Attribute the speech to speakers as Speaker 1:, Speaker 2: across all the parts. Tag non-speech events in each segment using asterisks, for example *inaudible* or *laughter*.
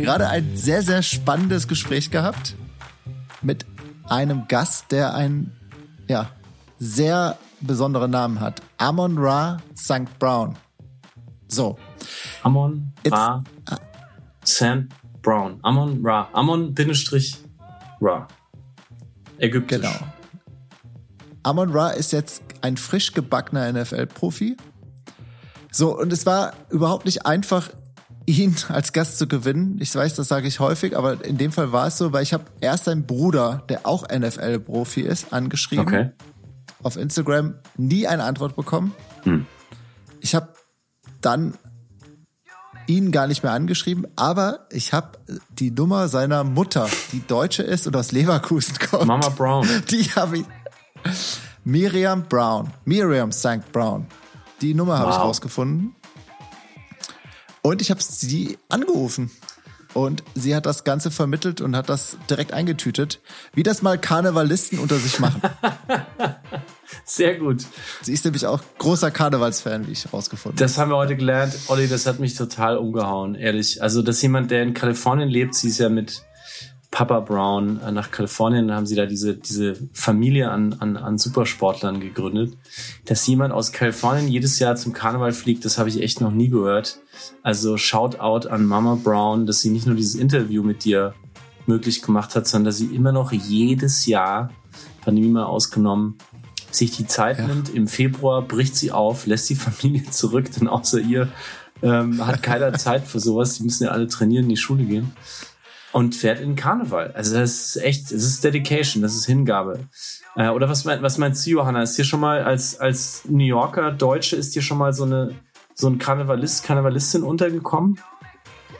Speaker 1: Gerade ein sehr, sehr spannendes Gespräch gehabt mit einem Gast, der einen ja, sehr besonderen Namen hat. Amon Ra St. Brown. So.
Speaker 2: Amon Ra St. Brown. Amon Ra. Amon Bindestrich Ra. Ägyptisch.
Speaker 1: Genau. Amon Ra ist jetzt ein frisch gebackener NFL-Profi. So, und es war überhaupt nicht einfach, *laughs* ihn als Gast zu gewinnen. Ich weiß, das sage ich häufig, aber in dem Fall war es so, weil ich habe erst seinen Bruder, der auch NFL-Profi ist, angeschrieben.
Speaker 2: Okay.
Speaker 1: Auf Instagram nie eine Antwort bekommen.
Speaker 2: Hm.
Speaker 1: Ich habe dann ihn gar nicht mehr angeschrieben, aber ich habe die Nummer seiner Mutter, die Deutsche ist und aus Leverkusen kommt.
Speaker 2: Mama Brown. *laughs*
Speaker 1: Die habe ich. Miriam Brown. Miriam St. Brown. Die Nummer habe ich
Speaker 2: Wow.
Speaker 1: rausgefunden. Und ich habe sie angerufen. Und sie hat das Ganze vermittelt und hat das direkt eingetütet, wie das mal Karnevalisten unter sich machen. *laughs*
Speaker 2: Sehr gut.
Speaker 1: sie ist nämlich auch großer Karnevalsfan, wie ich rausgefunden habe.
Speaker 2: Das haben wir heute gelernt. Olli, das hat mich total umgehauen, ehrlich. Also, dass jemand, der in Kalifornien lebt, sie ist ja mit Papa Brown äh, nach Kalifornien, dann haben sie da diese, diese Familie an, an, an Supersportlern gegründet. Dass jemand aus Kalifornien jedes Jahr zum Karneval fliegt, das habe ich echt noch nie gehört. Also Shoutout an Mama Brown, dass sie nicht nur dieses Interview mit dir möglich gemacht hat, sondern dass sie immer noch jedes Jahr, Pandemie mal ausgenommen, sich die Zeit
Speaker 1: Ja.
Speaker 2: nimmt. Im Februar bricht sie auf, lässt die *laughs* Familie zurück, denn außer ihr ähm, hat keiner Zeit für sowas. Die müssen ja alle trainieren, in die Schule gehen. Und fährt in den Karneval. Also das ist echt, das ist Dedication, das ist Hingabe. Äh, oder was, mein, was meinst du, Johanna? Ist dir schon mal als, als New Yorker Deutsche, ist dir schon mal so eine so ein Karnevalist, Karnevalistin untergekommen?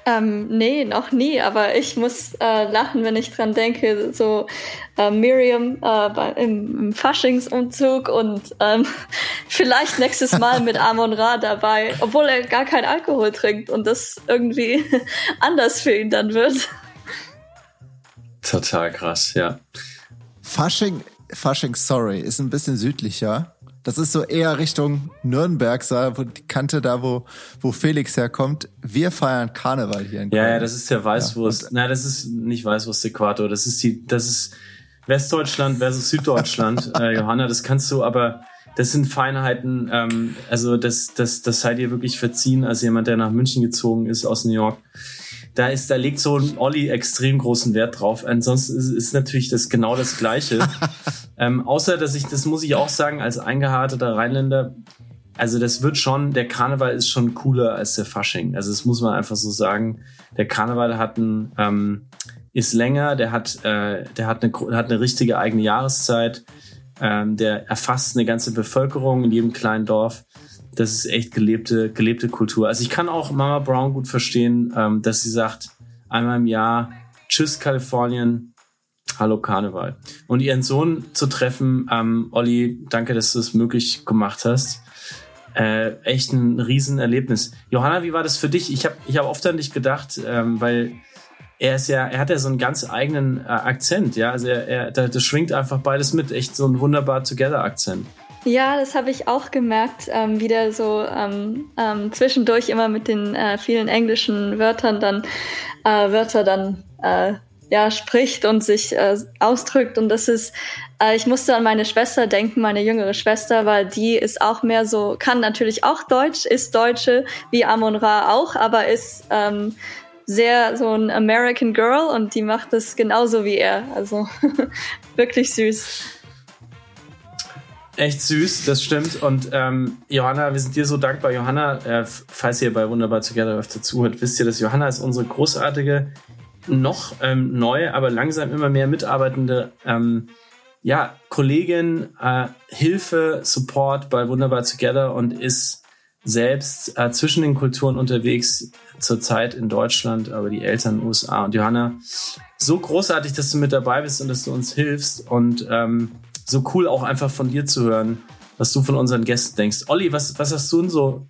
Speaker 3: Ähm, nee, noch nie, aber ich muss äh, lachen, wenn ich dran denke, so äh, Miriam äh, bei, im, im Faschingsumzug und ähm, *laughs* vielleicht nächstes Mal mit *laughs* Amon Ra dabei, obwohl er gar keinen Alkohol trinkt und das irgendwie *laughs* anders für ihn dann wird.
Speaker 2: Total krass, ja.
Speaker 1: Fasching, Fasching, sorry, ist ein bisschen südlicher. Das ist so eher Richtung Nürnberg, wo die Kante da, wo, wo Felix herkommt. Wir feiern Karneval hier in Köln.
Speaker 2: Ja, ja, das ist der Weißwurst. Na, das ist nicht Weißwurst-Äquator. Das ist die, das ist Westdeutschland versus Süddeutschland. *laughs* äh, Johanna, das kannst du, aber das sind Feinheiten. Ähm, also das, das, das sei dir wirklich verziehen als jemand, der nach München gezogen ist aus New York. Da ist, da legt so ein Olli extrem großen Wert drauf. Ansonsten ist, ist natürlich das genau das Gleiche. *laughs* ähm, außer, dass ich, das muss ich auch sagen, als eingeharteter Rheinländer, also das wird schon, der Karneval ist schon cooler als der Fasching. Also das muss man einfach so sagen. Der Karneval hat ein, ähm, ist länger, der hat, äh, der hat eine, hat eine richtige eigene Jahreszeit. Ähm, der erfasst eine ganze Bevölkerung in jedem kleinen Dorf. Das ist echt gelebte, gelebte Kultur. Also ich kann auch Mama Brown gut verstehen, ähm, dass sie sagt, einmal im Jahr, tschüss Kalifornien, hallo Karneval. Und ihren Sohn zu treffen, ähm, Olli, danke, dass du es möglich gemacht hast. Äh, echt ein Riesenerlebnis. Johanna, wie war das für dich? Ich habe ich hab oft an dich gedacht, ähm, weil er ist ja, er hat ja so einen ganz eigenen äh, Akzent, ja. Also er, er da, das schwingt einfach beides mit, echt so ein wunderbar Together-Akzent.
Speaker 3: Ja, das habe ich auch gemerkt, ähm, wie der so ähm, ähm, zwischendurch immer mit den äh, vielen englischen Wörtern dann äh, Wörter dann äh, ja spricht und sich äh, ausdrückt und das ist äh, ich musste an meine Schwester denken, meine jüngere Schwester, weil die ist auch mehr so kann natürlich auch Deutsch, ist Deutsche wie Amon Ra auch, aber ist ähm, sehr so ein American Girl und die macht das genauso wie er, also *laughs* wirklich süß.
Speaker 2: Echt süß, das stimmt. Und ähm, Johanna, wir sind dir so dankbar. Johanna, äh, falls ihr bei Wunderbar Together öfter zuhört, wisst ihr, dass Johanna ist unsere großartige, noch ähm, neue, aber langsam immer mehr mitarbeitende ähm, ja, Kollegin, äh, Hilfe, Support bei Wunderbar Together und ist selbst äh, zwischen den Kulturen unterwegs, zurzeit in Deutschland, aber die Eltern in den USA. Und Johanna, so großartig, dass du mit dabei bist und dass du uns hilfst und ähm, so cool auch einfach von dir zu hören, was du von unseren Gästen denkst. Olli, was, was hast du denn so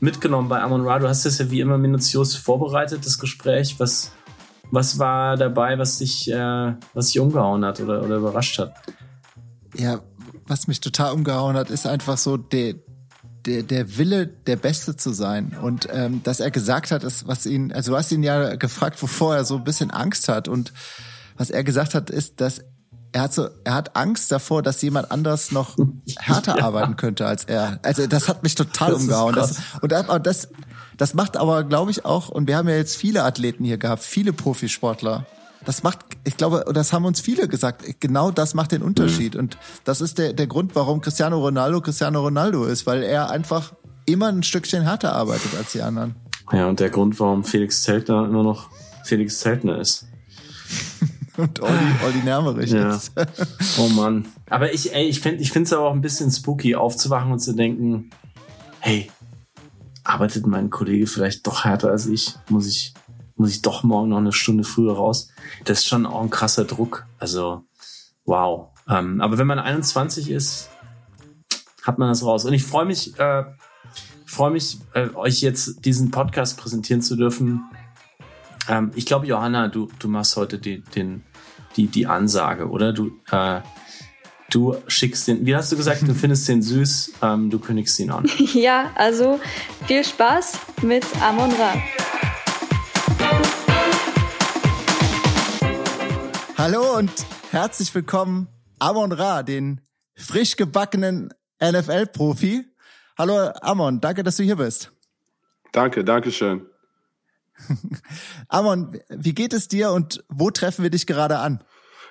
Speaker 2: mitgenommen bei Amon Ra? Du hast das ja wie immer minutiös vorbereitet, das Gespräch. Was, was war dabei, was dich, äh, was dich umgehauen hat oder, oder überrascht hat?
Speaker 1: Ja, was mich total umgehauen hat, ist einfach so der, der, der Wille, der Beste zu sein. Und ähm, dass er gesagt hat, ist, was ihn, also du hast ihn ja gefragt, wovor er so ein bisschen Angst hat. Und was er gesagt hat, ist, dass er hat so, er hat Angst davor, dass jemand anders noch *laughs* härter ja. arbeiten könnte als er. Also das hat mich total *laughs* das umgehauen. Das, und das, das, macht aber, glaube ich, auch, und wir haben ja jetzt viele Athleten hier gehabt, viele Profisportler. Das macht, ich glaube, das haben uns viele gesagt, genau das macht den Unterschied. Mhm. Und das ist der, der Grund, warum Cristiano Ronaldo Cristiano Ronaldo ist, weil er einfach immer ein Stückchen härter arbeitet als die anderen.
Speaker 2: Ja, und der Grund, warum Felix Zeltner immer noch Felix Zeltner ist. *laughs*
Speaker 1: und Olli, Olli Nermerich
Speaker 2: ja. ist. oh Mann. Aber ich, ey, ich finde ich finde es aber auch ein bisschen spooky, aufzuwachen und zu denken, hey, arbeitet mein Kollege vielleicht doch härter als ich? Muss ich, muss ich doch morgen noch eine Stunde früher raus? Das ist schon auch ein krasser Druck. Also, wow. Ähm, aber wenn man 21 ist, hat man das raus. Und ich freue mich, äh, freue mich, äh, euch jetzt diesen Podcast präsentieren zu dürfen ähm, ich glaube, Johanna, du, du machst heute die, den, die, die Ansage, oder? Du, äh, du schickst den, wie hast du gesagt, du *laughs* findest den süß, ähm, du kündigst ihn an. *laughs*
Speaker 3: Ja, also viel Spaß mit Amon Ra.
Speaker 1: Hallo und herzlich willkommen, Amon Ra, den frisch gebackenen NFL-Profi. Hallo Amon, danke, dass du hier bist.
Speaker 4: Danke, danke schön. *laughs*
Speaker 1: Amon, wie geht es dir und wo treffen wir dich gerade an?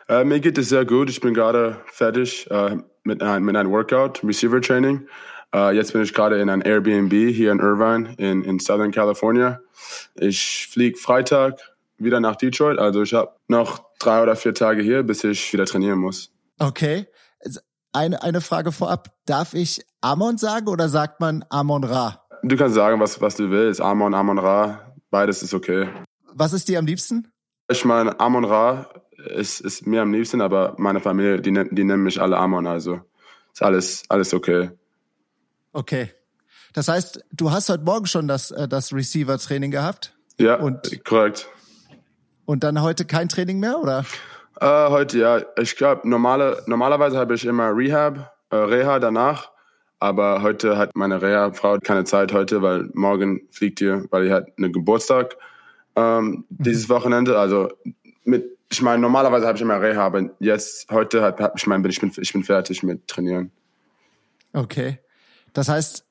Speaker 4: Äh, mir geht es sehr gut. Ich bin gerade fertig äh, mit, äh, mit einem Workout, Receiver Training. Äh, jetzt bin ich gerade in einem Airbnb hier in Irvine in, in Southern California. Ich fliege Freitag wieder nach Detroit. Also ich habe noch drei oder vier Tage hier, bis ich wieder trainieren muss.
Speaker 1: Okay. Eine, eine Frage vorab. Darf ich Amon sagen oder sagt man Amon Ra?
Speaker 4: Du kannst sagen, was, was du willst. Amon, Amon Ra. Beides ist okay.
Speaker 1: Was ist dir am liebsten?
Speaker 4: Ich meine, Amon Ra ist, ist mir am liebsten, aber meine Familie, die, die nennen mich alle Amon, also ist alles, alles okay.
Speaker 1: Okay. Das heißt, du hast heute Morgen schon das, äh, das Receiver-Training gehabt?
Speaker 4: Ja, und, korrekt.
Speaker 1: Und dann heute kein Training mehr, oder?
Speaker 4: Äh, heute ja. Ich glaube, normale, normalerweise habe ich immer Rehab, äh, Reha danach. Aber heute hat meine Reha-Frau keine Zeit heute, weil morgen fliegt ihr, weil ihr hat einen Geburtstag ähm, mhm. dieses Wochenende. Also mit, ich meine, normalerweise habe ich immer Reha, aber jetzt, heute hat, ich meine, ich bin, ich bin fertig mit Trainieren.
Speaker 1: Okay. Das heißt,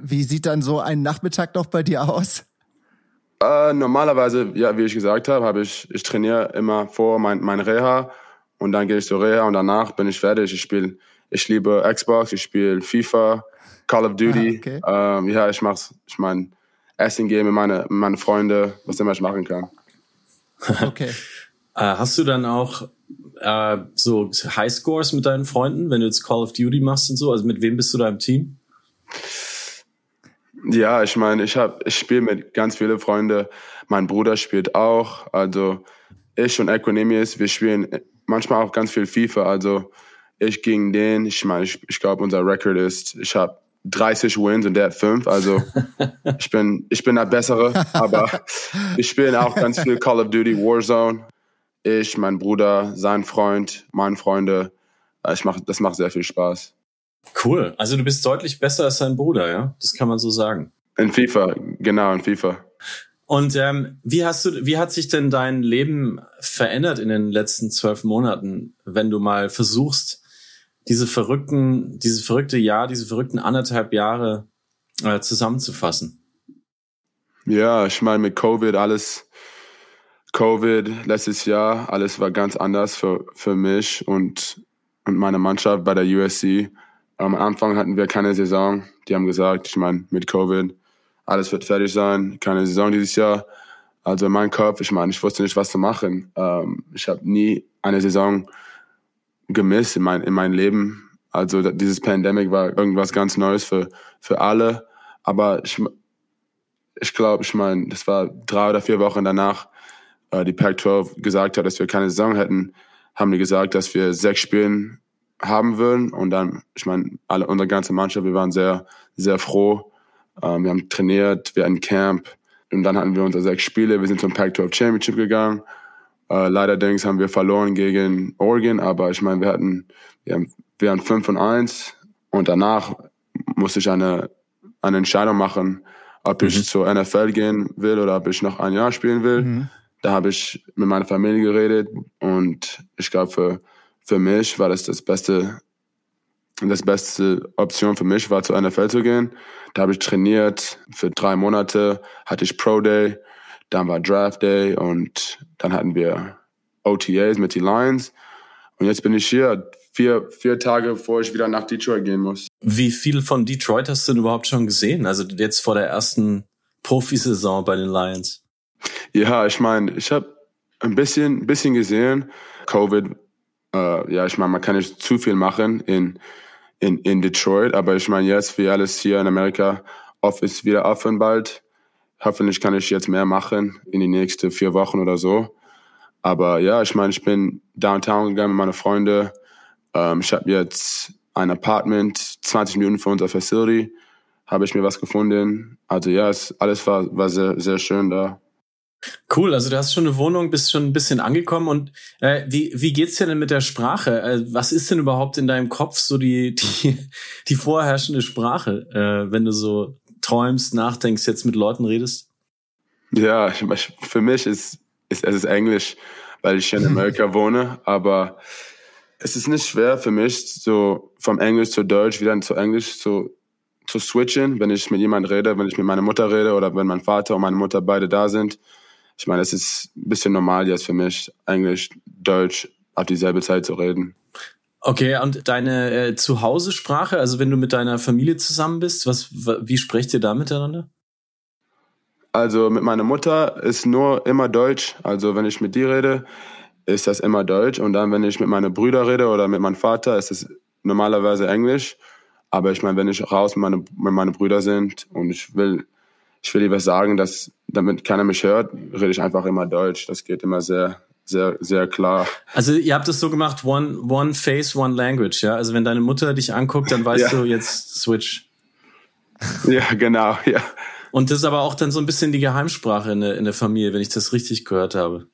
Speaker 1: wie sieht dann so ein Nachmittag noch bei dir aus?
Speaker 4: Äh, normalerweise, ja, wie ich gesagt habe, habe ich, ich trainiere immer vor mein, mein Reha und dann gehe ich zur Reha und danach bin ich fertig. Ich spiele ich liebe Xbox, ich spiele FIFA, Call of Duty. Ah, okay. ähm, ja, ich mach's, ich mein, Essen gehen mit meine, meine Freunde, was immer ich machen kann. *laughs* *laughs*
Speaker 1: Okay.
Speaker 2: äh, hast du dann auch äh, so Highscores mit deinen Freunden, wenn du jetzt Call of Duty machst und so? Also mit wem bist du da im Team?
Speaker 4: Ja, ich meine, ich habe, ich spiele mit ganz vielen Freunden. Mein Bruder spielt auch. Also ich und Equinemius, wir spielen manchmal auch ganz viel FIFA. Also ich gegen den, ich meine, ich, ich glaube, unser Record ist, ich habe 30 Wins und der hat 5. Also *laughs* ich bin, ich bin der Bessere, aber ich spiele auch ganz viel Call of Duty Warzone. Ich, mein Bruder, sein Freund, meine Freunde. Äh, ich mach, das macht sehr viel Spaß.
Speaker 2: Cool. Also du bist deutlich besser als dein Bruder, ja? Das kann man so sagen.
Speaker 4: In FIFA, genau, in FIFA.
Speaker 2: Und ähm, wie hast du, wie hat sich denn dein Leben verändert in den letzten zwölf Monaten, wenn du mal versuchst, diese verrückten, diese verrückte Jahr, diese verrückten anderthalb Jahre äh, zusammenzufassen?
Speaker 4: Ja, ich meine mit Covid alles, Covid letztes Jahr, alles war ganz anders für, für mich und, und meine Mannschaft bei der USC. Am Anfang hatten wir keine Saison. Die haben gesagt, ich meine, mit Covid, alles wird fertig sein, keine Saison dieses Jahr. Also in meinem Kopf, ich meine, ich wusste nicht, was zu machen. Ähm, ich habe nie eine Saison gemisst in mein, in mein Leben. Also dieses Pandemic war irgendwas ganz Neues für, für alle. Aber ich, ich glaube, ich meine, das war drei oder vier Wochen danach, äh, die Pac-12 gesagt hat, dass wir keine Saison hätten, haben die gesagt, dass wir sechs Spielen haben würden. Und dann, ich meine, alle, unsere ganze Mannschaft, wir waren sehr, sehr froh. Ähm, wir haben trainiert, wir hatten Camp. Und dann hatten wir unsere sechs Spiele. Wir sind zum Pac-12 Championship gegangen. Äh, leider haben wir verloren gegen Oregon, aber ich meine, wir hatten, wir, haben, wir hatten 5 und 1 und danach musste ich eine eine Entscheidung machen, ob ich mhm. zur NFL gehen will oder ob ich noch ein Jahr spielen will. Mhm. Da habe ich mit meiner Familie geredet und ich glaube, für, für mich war das das beste, das beste Option für mich war, zur NFL zu gehen. Da habe ich trainiert für drei Monate, hatte ich Pro Day, dann war Draft Day und dann hatten wir OTAs mit den Lions. Und jetzt bin ich hier, vier, vier Tage, bevor ich wieder nach Detroit gehen muss.
Speaker 2: Wie viel von Detroit hast du denn überhaupt schon gesehen? Also jetzt vor der ersten Profisaison bei den Lions?
Speaker 4: Ja, ich meine, ich habe ein bisschen, bisschen gesehen. Covid, äh, ja, ich meine, man kann nicht zu viel machen in, in, in Detroit, aber ich meine, jetzt wie alles hier in Amerika, off ist wieder offen bald. Hoffentlich kann ich jetzt mehr machen in die nächsten vier Wochen oder so. Aber ja, ich meine, ich bin downtown gegangen mit meinen Freunden. Ähm, ich habe jetzt ein Apartment, 20 Minuten von unserer Facility, habe ich mir was gefunden. Also ja, es, alles war, war sehr, sehr schön da.
Speaker 2: Cool, also du hast schon eine Wohnung, bist schon ein bisschen angekommen und äh, wie, wie geht's dir denn mit der Sprache? Äh, was ist denn überhaupt in deinem Kopf so die, die, die vorherrschende Sprache, äh, wenn du so träumst, nachdenkst, jetzt mit Leuten redest?
Speaker 4: Ja, für mich ist, ist es ist Englisch, weil ich in Amerika *laughs* wohne, aber es ist nicht schwer für mich, so vom Englisch zu Deutsch wieder zu Englisch zu, zu switchen, wenn ich mit jemandem rede, wenn ich mit meiner Mutter rede oder wenn mein Vater und meine Mutter beide da sind. Ich meine, es ist ein bisschen normal jetzt für mich, Englisch, Deutsch auf dieselbe Zeit zu reden.
Speaker 2: Okay, und deine äh, Zuhause-Sprache, also wenn du mit deiner Familie zusammen bist, was, wie sprecht ihr da miteinander?
Speaker 4: Also mit meiner Mutter ist nur immer Deutsch. Also wenn ich mit dir rede, ist das immer Deutsch. Und dann, wenn ich mit meinen Brüdern rede oder mit meinem Vater, ist es normalerweise Englisch. Aber ich meine, wenn ich raus mit, meine, mit meinen Brüdern sind und ich will, ich will lieber sagen, dass damit keiner mich hört, rede ich einfach immer Deutsch. Das geht immer sehr, sehr, sehr klar.
Speaker 2: Also ihr habt es so gemacht, one, one face, one language, ja? Also wenn deine Mutter dich anguckt, dann weißt ja. du jetzt switch.
Speaker 4: Ja, genau, ja.
Speaker 2: Und das ist aber auch dann so ein bisschen die Geheimsprache in der, in der Familie, wenn ich das richtig gehört habe.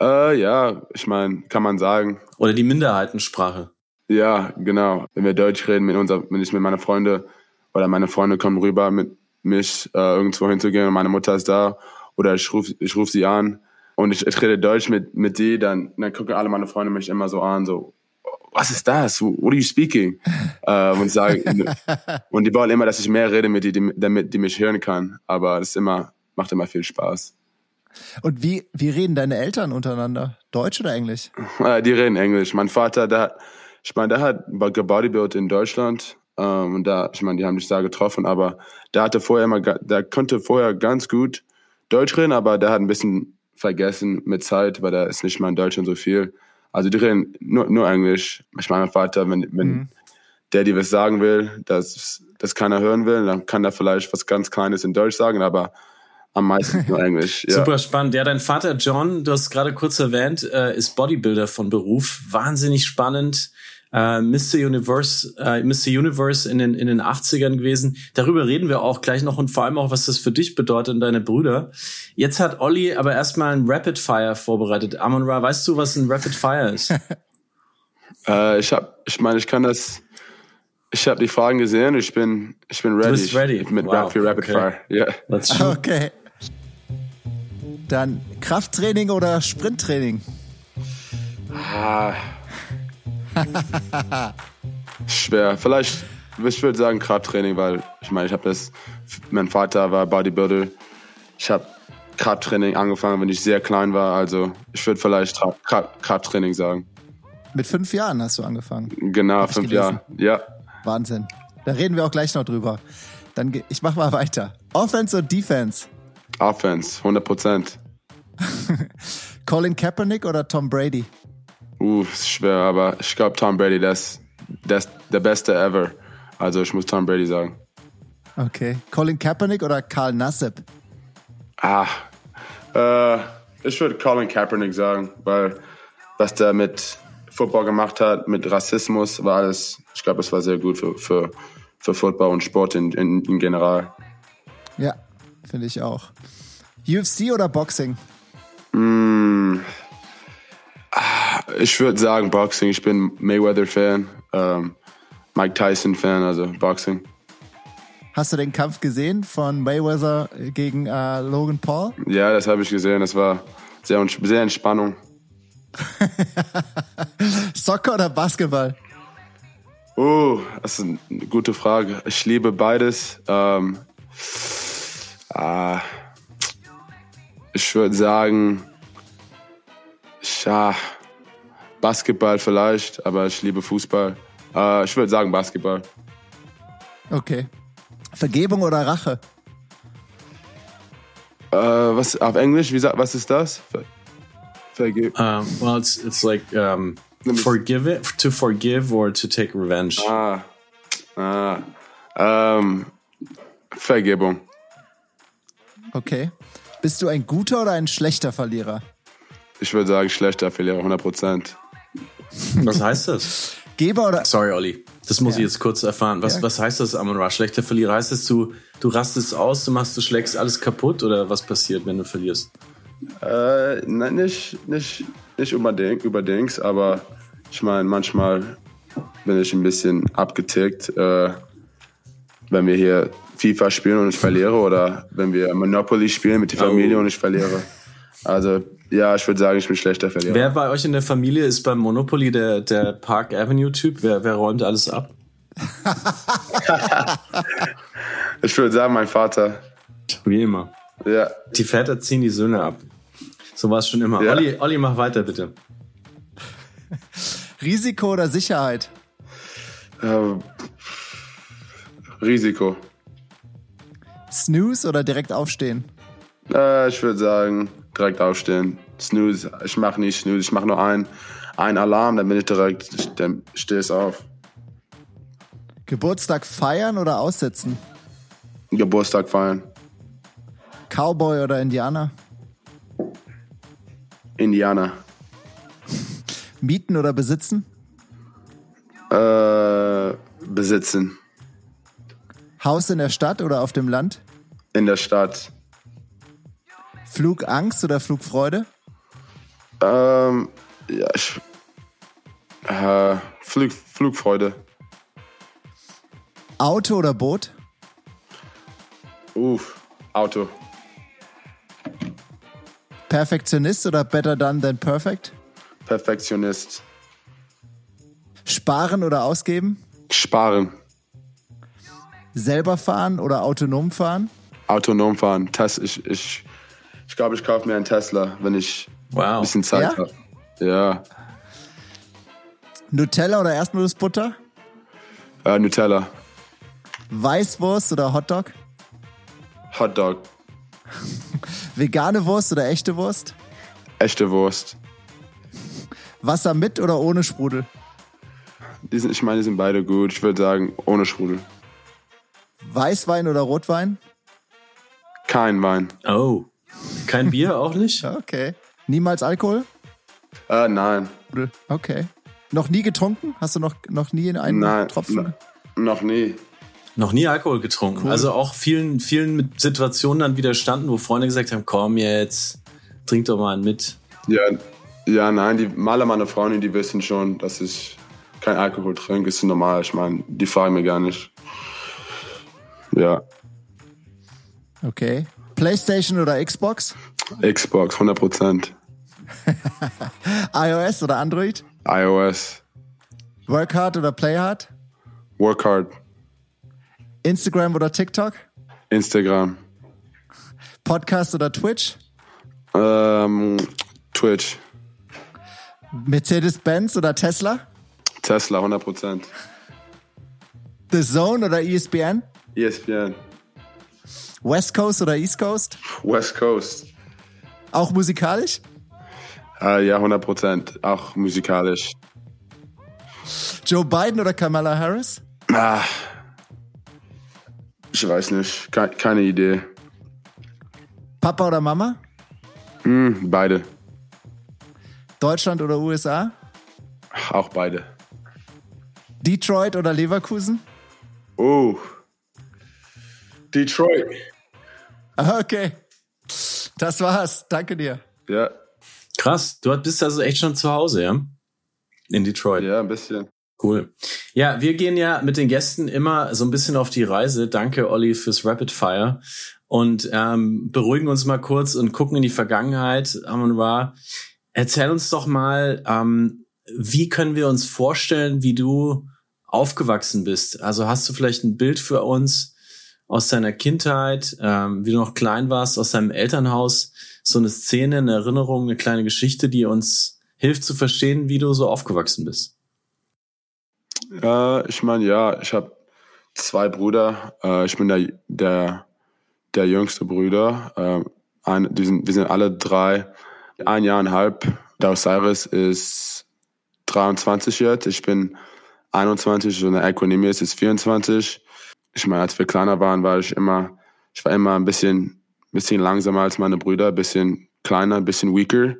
Speaker 4: Äh, ja, ich meine, kann man sagen.
Speaker 2: Oder die Minderheitensprache.
Speaker 4: Ja, genau. Wenn wir Deutsch reden, mit unser, wenn ich mit meinen Freunden oder meine Freunde kommen rüber, mit mich äh, irgendwo hinzugehen und meine Mutter ist da oder ich rufe ich ruf sie an und ich, ich rede Deutsch mit, mit die, dann, dann gucken alle meine Freunde mich immer so an, so, was ist das? What are you speaking? *laughs* äh, und, sagen, und die wollen immer, dass ich mehr rede mit die, damit die mich hören kann. Aber das ist immer, macht immer viel Spaß.
Speaker 1: Und wie, wie reden deine Eltern untereinander? Deutsch oder Englisch? *laughs*
Speaker 4: Die reden Englisch. Mein Vater, der, ich meine, der hat gebodybuilt in Deutschland. Ähm, und da, ich meine, die haben sich da getroffen, aber der hatte vorher immer, der konnte vorher ganz gut Deutsch reden, aber der hat ein bisschen vergessen mit Zeit, weil der ist nicht mal in Deutschland so viel. Also die reden nur, nur Englisch. Ich meine, mein Vater, wenn, wenn mhm. der dir was sagen will, dass das keiner hören will, dann kann er vielleicht was ganz Kleines in Deutsch sagen, aber am meisten nur *laughs* Englisch.
Speaker 2: Ja. Super spannend. Ja, dein Vater John, du hast gerade kurz erwähnt, äh, ist Bodybuilder von Beruf. Wahnsinnig spannend. Äh, Mr. Universe, äh, Mr. Universe in den, in den 80ern gewesen. Darüber reden wir auch gleich noch und vor allem auch, was das für dich bedeutet und deine Brüder. Jetzt hat Olli aber erstmal ein Rapid Fire vorbereitet. Amon Ra, weißt du, was ein Rapid Fire ist? *laughs*
Speaker 4: äh, ich hab, ich meine, ich kann das, ich habe die Fragen gesehen, ich bin, ich bin ready.
Speaker 2: Du bist ready.
Speaker 4: Mit wow. Rap für Rapid okay. Fire. Ja.
Speaker 1: Yeah. *laughs* Okay. Dann Krafttraining oder Sprinttraining?
Speaker 4: Ah. *laughs* Schwer. Vielleicht, ich würde sagen Krafttraining, weil ich meine, ich habe das, mein Vater war Bodybuilder. Ich habe Krafttraining angefangen, wenn ich sehr klein war. Also ich würde vielleicht Krafttraining sagen.
Speaker 1: Mit fünf Jahren hast du angefangen.
Speaker 4: Genau, fünf Jahre. Ja.
Speaker 1: Wahnsinn. Da reden wir auch gleich noch drüber. Dann ich mach mal weiter. Offense oder Defense?
Speaker 4: Offense, 100 Prozent. *laughs*
Speaker 1: Colin Kaepernick oder Tom Brady?
Speaker 4: Uh, ist schwer, aber ich glaube Tom Brady, das ist der beste ever. Also ich muss Tom Brady sagen.
Speaker 1: Okay. Colin Kaepernick oder Karl Nassib?
Speaker 4: Ah, äh, ich würde Colin Kaepernick sagen, weil was der mit Football gemacht hat, mit Rassismus, war alles, ich glaube, es war sehr gut für, für, für Football und Sport in, in, in general.
Speaker 1: Ja, finde ich auch. UFC oder Boxing?
Speaker 4: Mm, ich würde sagen Boxing. Ich bin Mayweather-Fan, ähm, Mike Tyson-Fan, also Boxing.
Speaker 1: Hast du den Kampf gesehen von Mayweather gegen äh, Logan Paul?
Speaker 4: Ja, das habe ich gesehen. Das war sehr, sehr Entspannung. *laughs*
Speaker 1: Soccer oder Basketball?
Speaker 4: Oh, das ist eine gute Frage. Ich liebe beides. Ähm, ah, ich würde sagen, ja, Basketball vielleicht, aber ich liebe Fußball. Äh, ich würde sagen Basketball.
Speaker 1: Okay. Vergebung oder Rache?
Speaker 4: Äh, was auf Englisch? Wie, was ist das? Ver
Speaker 2: Vergib. Um, well, it's it's like um, forgive it, to forgive or to take revenge.
Speaker 4: Ah, ah, ähm, Vergebung.
Speaker 1: Okay. Bist du ein guter oder ein schlechter Verlierer?
Speaker 4: Ich würde sagen schlechter Verlierer, 100 Prozent.
Speaker 2: Was heißt das?
Speaker 1: Geber oder?
Speaker 2: Sorry, Olli. Das muss ja. ich jetzt kurz erfahren. Was, ja. was heißt das, Amon Ra? Schlechter Verlierer? Heißt das, du, du rastest aus, du machst, du schlägst alles kaputt oder was passiert, wenn du verlierst?
Speaker 4: Äh, nein, nicht, nicht, nicht unbedingt, überdings, aber ich meine, manchmal bin ich ein bisschen abgetickt, äh, wenn wir hier FIFA spielen und ich verliere oder wenn wir Monopoly spielen mit der Familie oh. und ich verliere. Also ja, ich würde sagen, ich bin schlechter Verlierer.
Speaker 2: Wer bei euch in der Familie ist beim Monopoly der, der Park Avenue-Typ? Wer, wer räumt alles ab? *laughs*
Speaker 4: ich würde sagen, mein Vater.
Speaker 2: Wie immer.
Speaker 4: Ja.
Speaker 2: Die Väter ziehen die Söhne ab. So war es schon immer. Ja. Olli, Olli, mach weiter, bitte. *laughs*
Speaker 1: Risiko oder Sicherheit?
Speaker 4: Äh, Risiko.
Speaker 1: Snooze oder direkt aufstehen?
Speaker 4: Äh, ich würde sagen, direkt aufstehen. Snooze, ich mache nicht Snooze, ich mache nur ein, ein Alarm, dann bin ich direkt, dann stehe ich auf.
Speaker 1: Geburtstag feiern oder aussetzen?
Speaker 4: Geburtstag feiern.
Speaker 1: Cowboy oder Indianer?
Speaker 4: Indianer. *laughs*
Speaker 1: Mieten oder besitzen?
Speaker 4: Äh, besitzen.
Speaker 1: Haus in der Stadt oder auf dem Land?
Speaker 4: In der Stadt.
Speaker 1: Flugangst oder Flugfreude?
Speaker 4: Ähm, ja, ich, äh, Flug, Flugfreude.
Speaker 1: Auto oder Boot?
Speaker 4: Uff, Auto.
Speaker 1: Perfektionist oder better done than perfect?
Speaker 4: Perfektionist.
Speaker 1: Sparen oder ausgeben?
Speaker 4: Sparen.
Speaker 1: Selber fahren oder autonom fahren?
Speaker 4: Autonom fahren. Tes ich ich, ich glaube, ich kaufe mir einen Tesla, wenn ich wow. ein bisschen Zeit ja? habe. Ja.
Speaker 1: Nutella oder Erstmodusbutter?
Speaker 4: Äh, Nutella.
Speaker 1: Weißwurst oder Hotdog?
Speaker 4: Hotdog. *laughs*
Speaker 1: Vegane Wurst oder echte Wurst?
Speaker 4: Echte Wurst.
Speaker 1: Wasser mit oder ohne Sprudel?
Speaker 4: Die sind, ich meine, die sind beide gut. Ich würde sagen, ohne Sprudel.
Speaker 1: Weißwein oder Rotwein?
Speaker 4: Kein Wein.
Speaker 2: Oh. Kein Bier auch nicht? *laughs*
Speaker 1: Okay. Niemals Alkohol?
Speaker 4: Äh, nein.
Speaker 1: Okay. Noch nie getrunken? Hast du noch, noch nie in einen
Speaker 4: nein,
Speaker 1: Tropfen?
Speaker 4: Noch nie.
Speaker 2: Noch nie Alkohol getrunken. Cool. Also auch vielen, vielen Situationen dann widerstanden, wo Freunde gesagt haben, komm jetzt, trink doch mal einen mit.
Speaker 4: Ja, ja, nein, die alle meine Freunde, die wissen schon, dass ich kein Alkohol trinke, ist normal. Ich meine, die fragen mir gar nicht. Ja.
Speaker 1: Okay. PlayStation oder Xbox?
Speaker 4: Xbox, 100 Prozent.
Speaker 1: iOS oder Android?
Speaker 4: iOS.
Speaker 1: Work hard oder play hard?
Speaker 4: Work hard.
Speaker 1: Instagram oder TikTok?
Speaker 4: Instagram.
Speaker 1: Podcast oder Twitch?
Speaker 4: Ähm, Twitch.
Speaker 1: Mercedes-Benz oder Tesla?
Speaker 4: Tesla, 100%.
Speaker 1: The Zone oder ESPN?
Speaker 4: ESPN.
Speaker 1: West Coast oder East Coast?
Speaker 4: West Coast.
Speaker 1: Auch musikalisch?
Speaker 4: Äh, ja, 100%. Auch musikalisch.
Speaker 1: Joe Biden oder Kamala Harris?
Speaker 4: Ah, ich weiß nicht. Keine, keine Idee.
Speaker 1: Papa oder Mama?
Speaker 4: Mm, beide.
Speaker 1: Deutschland oder USA?
Speaker 4: Auch beide.
Speaker 1: Detroit oder Leverkusen?
Speaker 4: Oh. Detroit. *laughs*
Speaker 1: Okay. Das war's. Danke dir.
Speaker 4: Ja.
Speaker 2: Krass. Du bist also echt schon zu Hause, ja? In Detroit.
Speaker 4: Ja, ein bisschen.
Speaker 2: Cool. Ja, wir gehen ja mit den Gästen immer so ein bisschen auf die Reise. Danke, Olli, fürs Rapid Fire. Und ähm, beruhigen uns mal kurz und gucken in die Vergangenheit. Amon Ra, erzähl uns doch mal, ähm, wie können wir uns vorstellen, wie du aufgewachsen bist? Also hast du vielleicht ein Bild für uns aus deiner Kindheit, ähm, wie du noch klein warst, aus deinem Elternhaus? So eine Szene, eine Erinnerung, eine kleine Geschichte, die uns hilft zu verstehen, wie du so aufgewachsen bist.
Speaker 4: Äh, ich meine, ja, ich habe zwei Brüder. Äh, ich bin der, der, der jüngste Bruder. Äh, ein, die sind, wir sind alle drei, ein Jahr und halb. Der Osiris ist 23 jetzt. Ich bin 21 und der Equanimous ist 24. Ich meine, als wir kleiner waren, war ich immer, ich war immer ein bisschen, bisschen langsamer als meine Brüder, ein bisschen kleiner, ein bisschen weaker.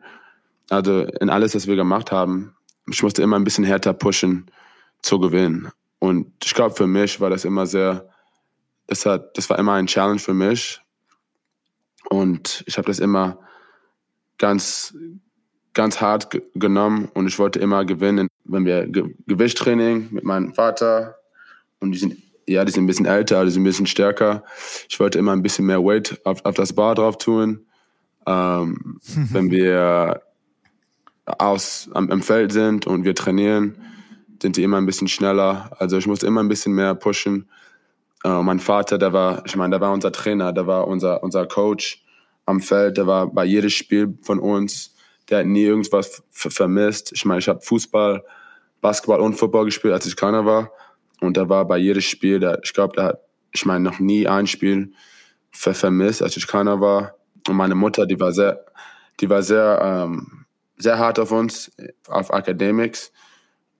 Speaker 4: Also in alles, was wir gemacht haben, ich musste immer ein bisschen härter pushen zu gewinnen. Und ich glaube, für mich war das immer sehr, das, hat, das war immer ein Challenge für mich. Und ich habe das immer ganz, ganz hart genommen und ich wollte immer gewinnen. Wenn wir Ge Gewichttraining mit meinem Vater und die sind, ja, die sind ein bisschen älter, die sind ein bisschen stärker. Ich wollte immer ein bisschen mehr Weight auf, auf das Bar drauf tun. Ähm, *laughs* wenn wir aus am, am Feld sind und wir trainieren, sind die immer ein bisschen schneller. Also ich musste immer ein bisschen mehr pushen. Äh, mein Vater, der war, ich meine, der war unser Trainer, der war unser, unser Coach am Feld, der war bei jedem Spiel von uns. Der hat nie irgendwas vermisst. Ich meine, ich habe Fußball, Basketball und Football gespielt, als ich kleiner war. Und der war bei jedem Spiel, der, ich glaube, der hat, ich meine, noch nie ein Spiel vermisst, als ich kleiner war. Und meine Mutter, die war sehr, die war sehr, ähm, sehr hart auf uns, auf Academics.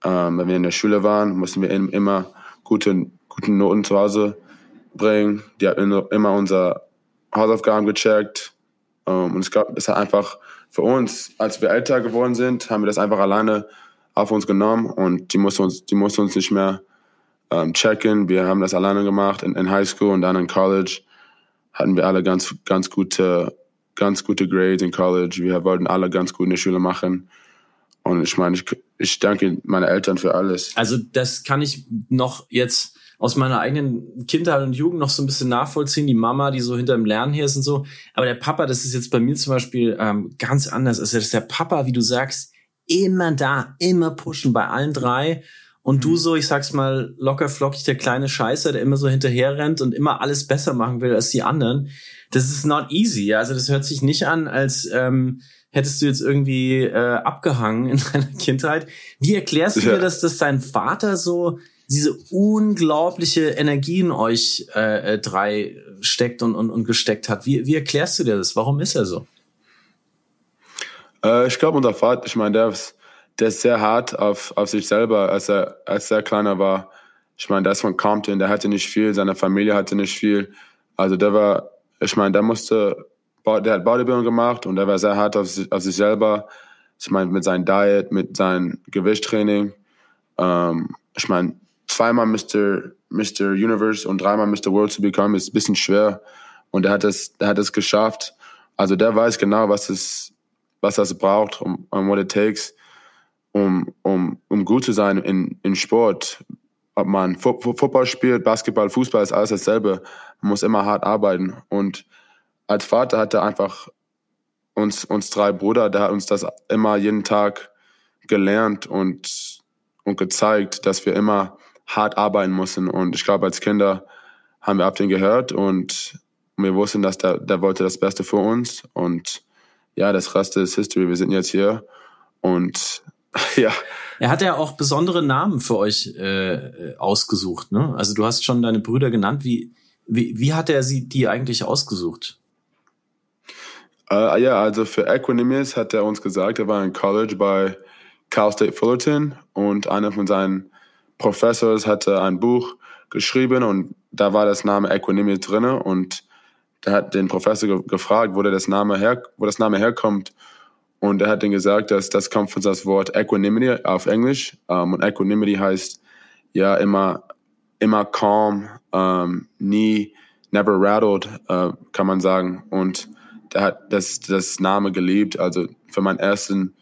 Speaker 4: Ähm, wenn wir in der Schule waren, mussten wir immer gute, gute Noten zu Hause bringen. Die hat immer unsere Hausaufgaben gecheckt. Ähm, und ich glaube, das hat einfach für uns, als wir älter geworden sind, haben wir das einfach alleine auf uns genommen und die mussten uns, die mussten uns nicht mehr ähm, checken. Wir haben das alleine gemacht in, in High School und dann in College hatten wir alle ganz, ganz gute, ganz gute Grades in College. Wir wollten alle ganz gut in der Schule machen. Und ich meine, ich, ich danke meinen Eltern für alles.
Speaker 2: Also das kann ich noch jetzt aus meiner eigenen Kindheit und Jugend noch so ein bisschen nachvollziehen. Die Mama, die so hinter dem Lernen hier ist und so. Aber der Papa, das ist jetzt bei mir zum Beispiel ähm, ganz anders. Also das ist der Papa, wie du sagst, immer da, immer pushen bei allen drei. Und mhm. du so, ich sag's mal, locker flockig, der kleine Scheißer, der immer so hinterher rennt und immer alles besser machen will als die anderen. Das ist not easy. Also das hört sich nicht an, als ähm, hättest du jetzt irgendwie äh, abgehangen in *laughs* deiner Kindheit. Wie erklärst du ja. dir das, dass dein Vater so diese unglaubliche Energie in euch äh, äh, drei steckt und, und, und gesteckt hat? Wie, wie erklärst du dir das? Warum ist er so?
Speaker 4: Äh, ich glaube, unser Vater, ich meine, der ist, der ist sehr hart auf, auf sich selber, als er, als er kleiner war. Ich meine, der ist von Compton, der hatte nicht viel, seine Familie hatte nicht viel. Also der war, ich meine, der musste der hat Bodybuilding gemacht und der war sehr hart auf, sich, auf sich selber. Ich meine, mit seinem Diet, mit seinem Gewichttraining. Ähm, ich meine, zweimal Mr. Mr. Universe und dreimal Mr. World zu bekommen, ist ein bisschen schwer. Und er hat es, er hat es geschafft. Also der weiß genau, was es, was das braucht, um, um what it takes, um, um, um gut zu sein in, in Sport. Ob man Football spielt, Basketball, Fußball, ist alles dasselbe. Man muss immer hart arbeiten. Und als Vater hat er einfach uns, uns drei Brüder, der hat uns das immer jeden Tag gelernt und, und gezeigt, dass wir immer hart arbeiten müssen. Und ich glaube, als Kinder haben wir auf den gehört und wir wussten, dass der, der wollte das Beste für uns. Und ja, das Rest ist History. Wir sind jetzt hier und *laughs* ja.
Speaker 2: Er hat ja auch besondere Namen für euch äh, ausgesucht. Ne? Also du hast schon deine Brüder genannt. Wie, wie, wie hat er sie die eigentlich ausgesucht?
Speaker 4: Uh, ja, also für Equanimous hat er uns gesagt, er war in College bei Cal State Fullerton und einer von seinen Professors hatte ein Buch geschrieben und da war das Name Equanimous drin und der hat den Professor ge gefragt, wo das Name her, wo das Name herkommt und er hat ihm gesagt, dass das kommt von das Wort Equanimity auf Englisch um, und Equanimity heißt ja immer immer calm, um, nie never rattled, uh, kann man sagen und der hat das, das Name geliebt. Also für meinen ersten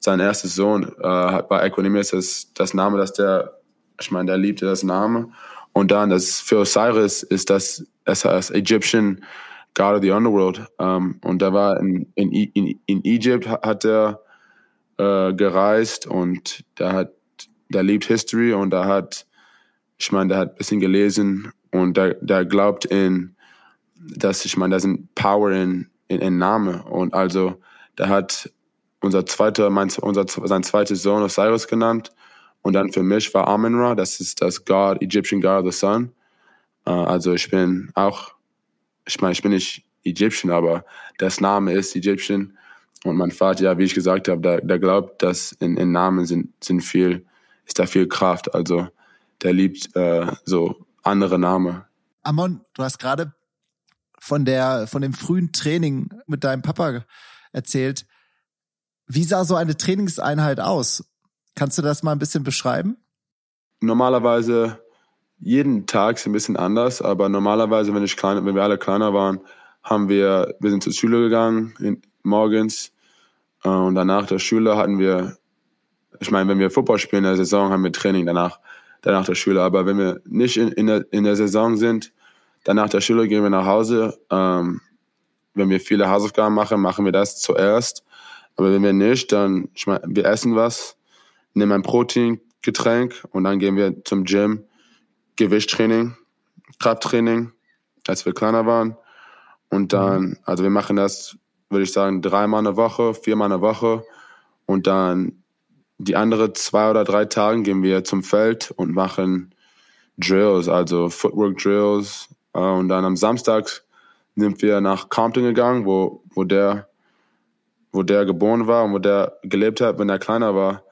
Speaker 4: sein erster Sohn äh, hat bei Equanimous das, das Name, dass der, ich meine, der liebte das Name. Und dann das für Osiris ist das, es heißt Egyptian God of the Underworld. Um, und da war in, in, in, in Egypt hat er äh, gereist und da hat, der liebt History und da hat, ich meine, der hat ein bisschen gelesen und der, der glaubt in, dass, ich meine, da sind Power in, in, in Name und also, der hat unser zweiter, mein, unser, sein zweites Sohn Osiris genannt und dann für mich war Amen-Ra, das ist das God, Egyptian God of the Sun. Uh, also ich bin auch, ich meine, ich bin nicht Egyptian, aber das Name ist Egyptian. Und mein Vater, ja, wie ich gesagt habe, der, der glaubt, dass in, in Namen sind, sind viel, ist da viel Kraft. Also der liebt äh, so andere Namen.
Speaker 1: Amon, du hast gerade von der, von dem frühen Training mit deinem Papa erzählt. Wie sah so eine Trainingseinheit aus? Kannst du das mal ein bisschen beschreiben?
Speaker 4: Normalerweise jeden Tag ist ein bisschen anders, aber normalerweise, wenn ich klein, wenn wir alle kleiner waren, haben wir, wir sind zur Schule gegangen in, morgens äh, und danach der Schule hatten wir, ich meine, wenn wir Football spielen in der Saison, haben wir Training danach, danach der Schule. Aber wenn wir nicht in, in, der, in der Saison sind, danach der Schule gehen wir nach Hause. Ähm, wenn wir viele Hausaufgaben machen, machen wir das zuerst. Aber wenn wir nicht, dann, ich meine, wir essen was nehmen ein Proteingetränk und dann gehen wir zum Gym, Gewichttraining, Krafttraining, als wir kleiner waren. Und dann, also wir machen das, würde ich sagen, dreimal eine Woche, viermal eine Woche. Und dann die andere zwei oder drei Tage gehen wir zum Feld und machen Drills, also Footwork Drills. Äh, und dann am Samstag sind wir nach Compton gegangen, wo, wo der, wo der geboren war und wo der gelebt hat, wenn er kleiner war.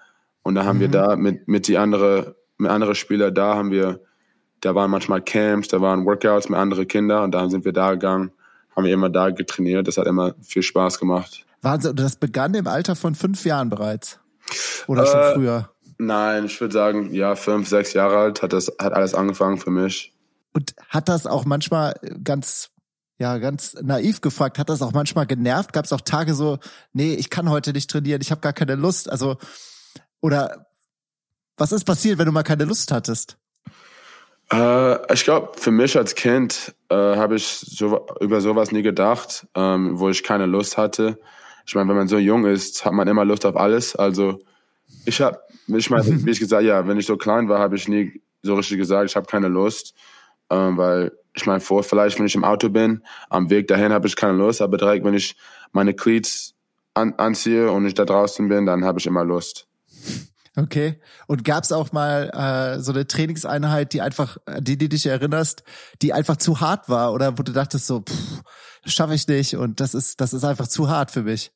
Speaker 4: Und da haben mhm. wir da mit, mit die andere, mit andere Spieler da haben wir, da waren manchmal Camps, da waren Workouts mit anderen Kindern und dann sind wir da gegangen, haben wir immer da getrainiert. Das hat immer viel Spaß gemacht.
Speaker 1: Wahnsinn, das begann im Alter von fünf Jahren bereits? Oder schon äh, früher?
Speaker 4: Nein, ich würde sagen, ja, fünf, sechs Jahre alt hat das, hat alles angefangen für mich.
Speaker 1: Und hat das auch manchmal ganz, ja, ganz naiv gefragt, hat das auch manchmal genervt? Gab es auch Tage so, nee, ich kann heute nicht trainieren, ich habe gar keine Lust. Also oder was ist passiert, wenn du mal keine Lust hattest?
Speaker 4: Äh, ich glaube, für mich als Kind äh, habe ich so, über sowas nie gedacht, ähm, wo ich keine Lust hatte. Ich meine, wenn man so jung ist, hat man immer Lust auf alles. Also ich habe, ich meine, *laughs* wie ich gesagt, ja, wenn ich so klein war, habe ich nie so richtig gesagt, ich habe keine Lust, ähm, weil ich meine, vor vielleicht, wenn ich im Auto bin, am Weg dahin habe ich keine Lust, aber direkt, wenn ich meine Cleats an, anziehe und ich da draußen bin, dann habe ich immer Lust.
Speaker 1: Okay. Und gab es auch mal äh, so eine Trainingseinheit, die einfach, die, die dich erinnerst, die einfach zu hart war oder wo du dachtest so, pff, schaffe ich nicht und das ist, das ist einfach zu hart für mich?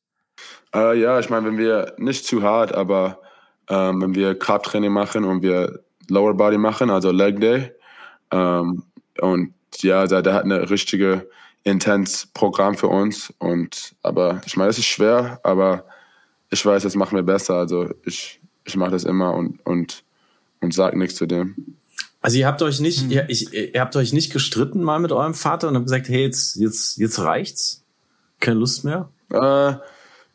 Speaker 4: Äh, ja, ich meine, wenn wir nicht zu hart, aber ähm, wenn wir Krafttraining machen und wir Lower Body machen, also Leg Day, ähm, und ja, der, der hat eine richtige intens Programm für uns und aber ich meine, es ist schwer, aber ich weiß, das machen wir besser. Also ich, ich mache das immer und, und, und sag nichts zu dem.
Speaker 2: Also ihr habt euch nicht, mhm. ihr, ich, ihr habt euch nicht gestritten mal mit eurem Vater und habt gesagt, hey, jetzt, jetzt, jetzt reicht's? Keine Lust mehr?
Speaker 4: Äh,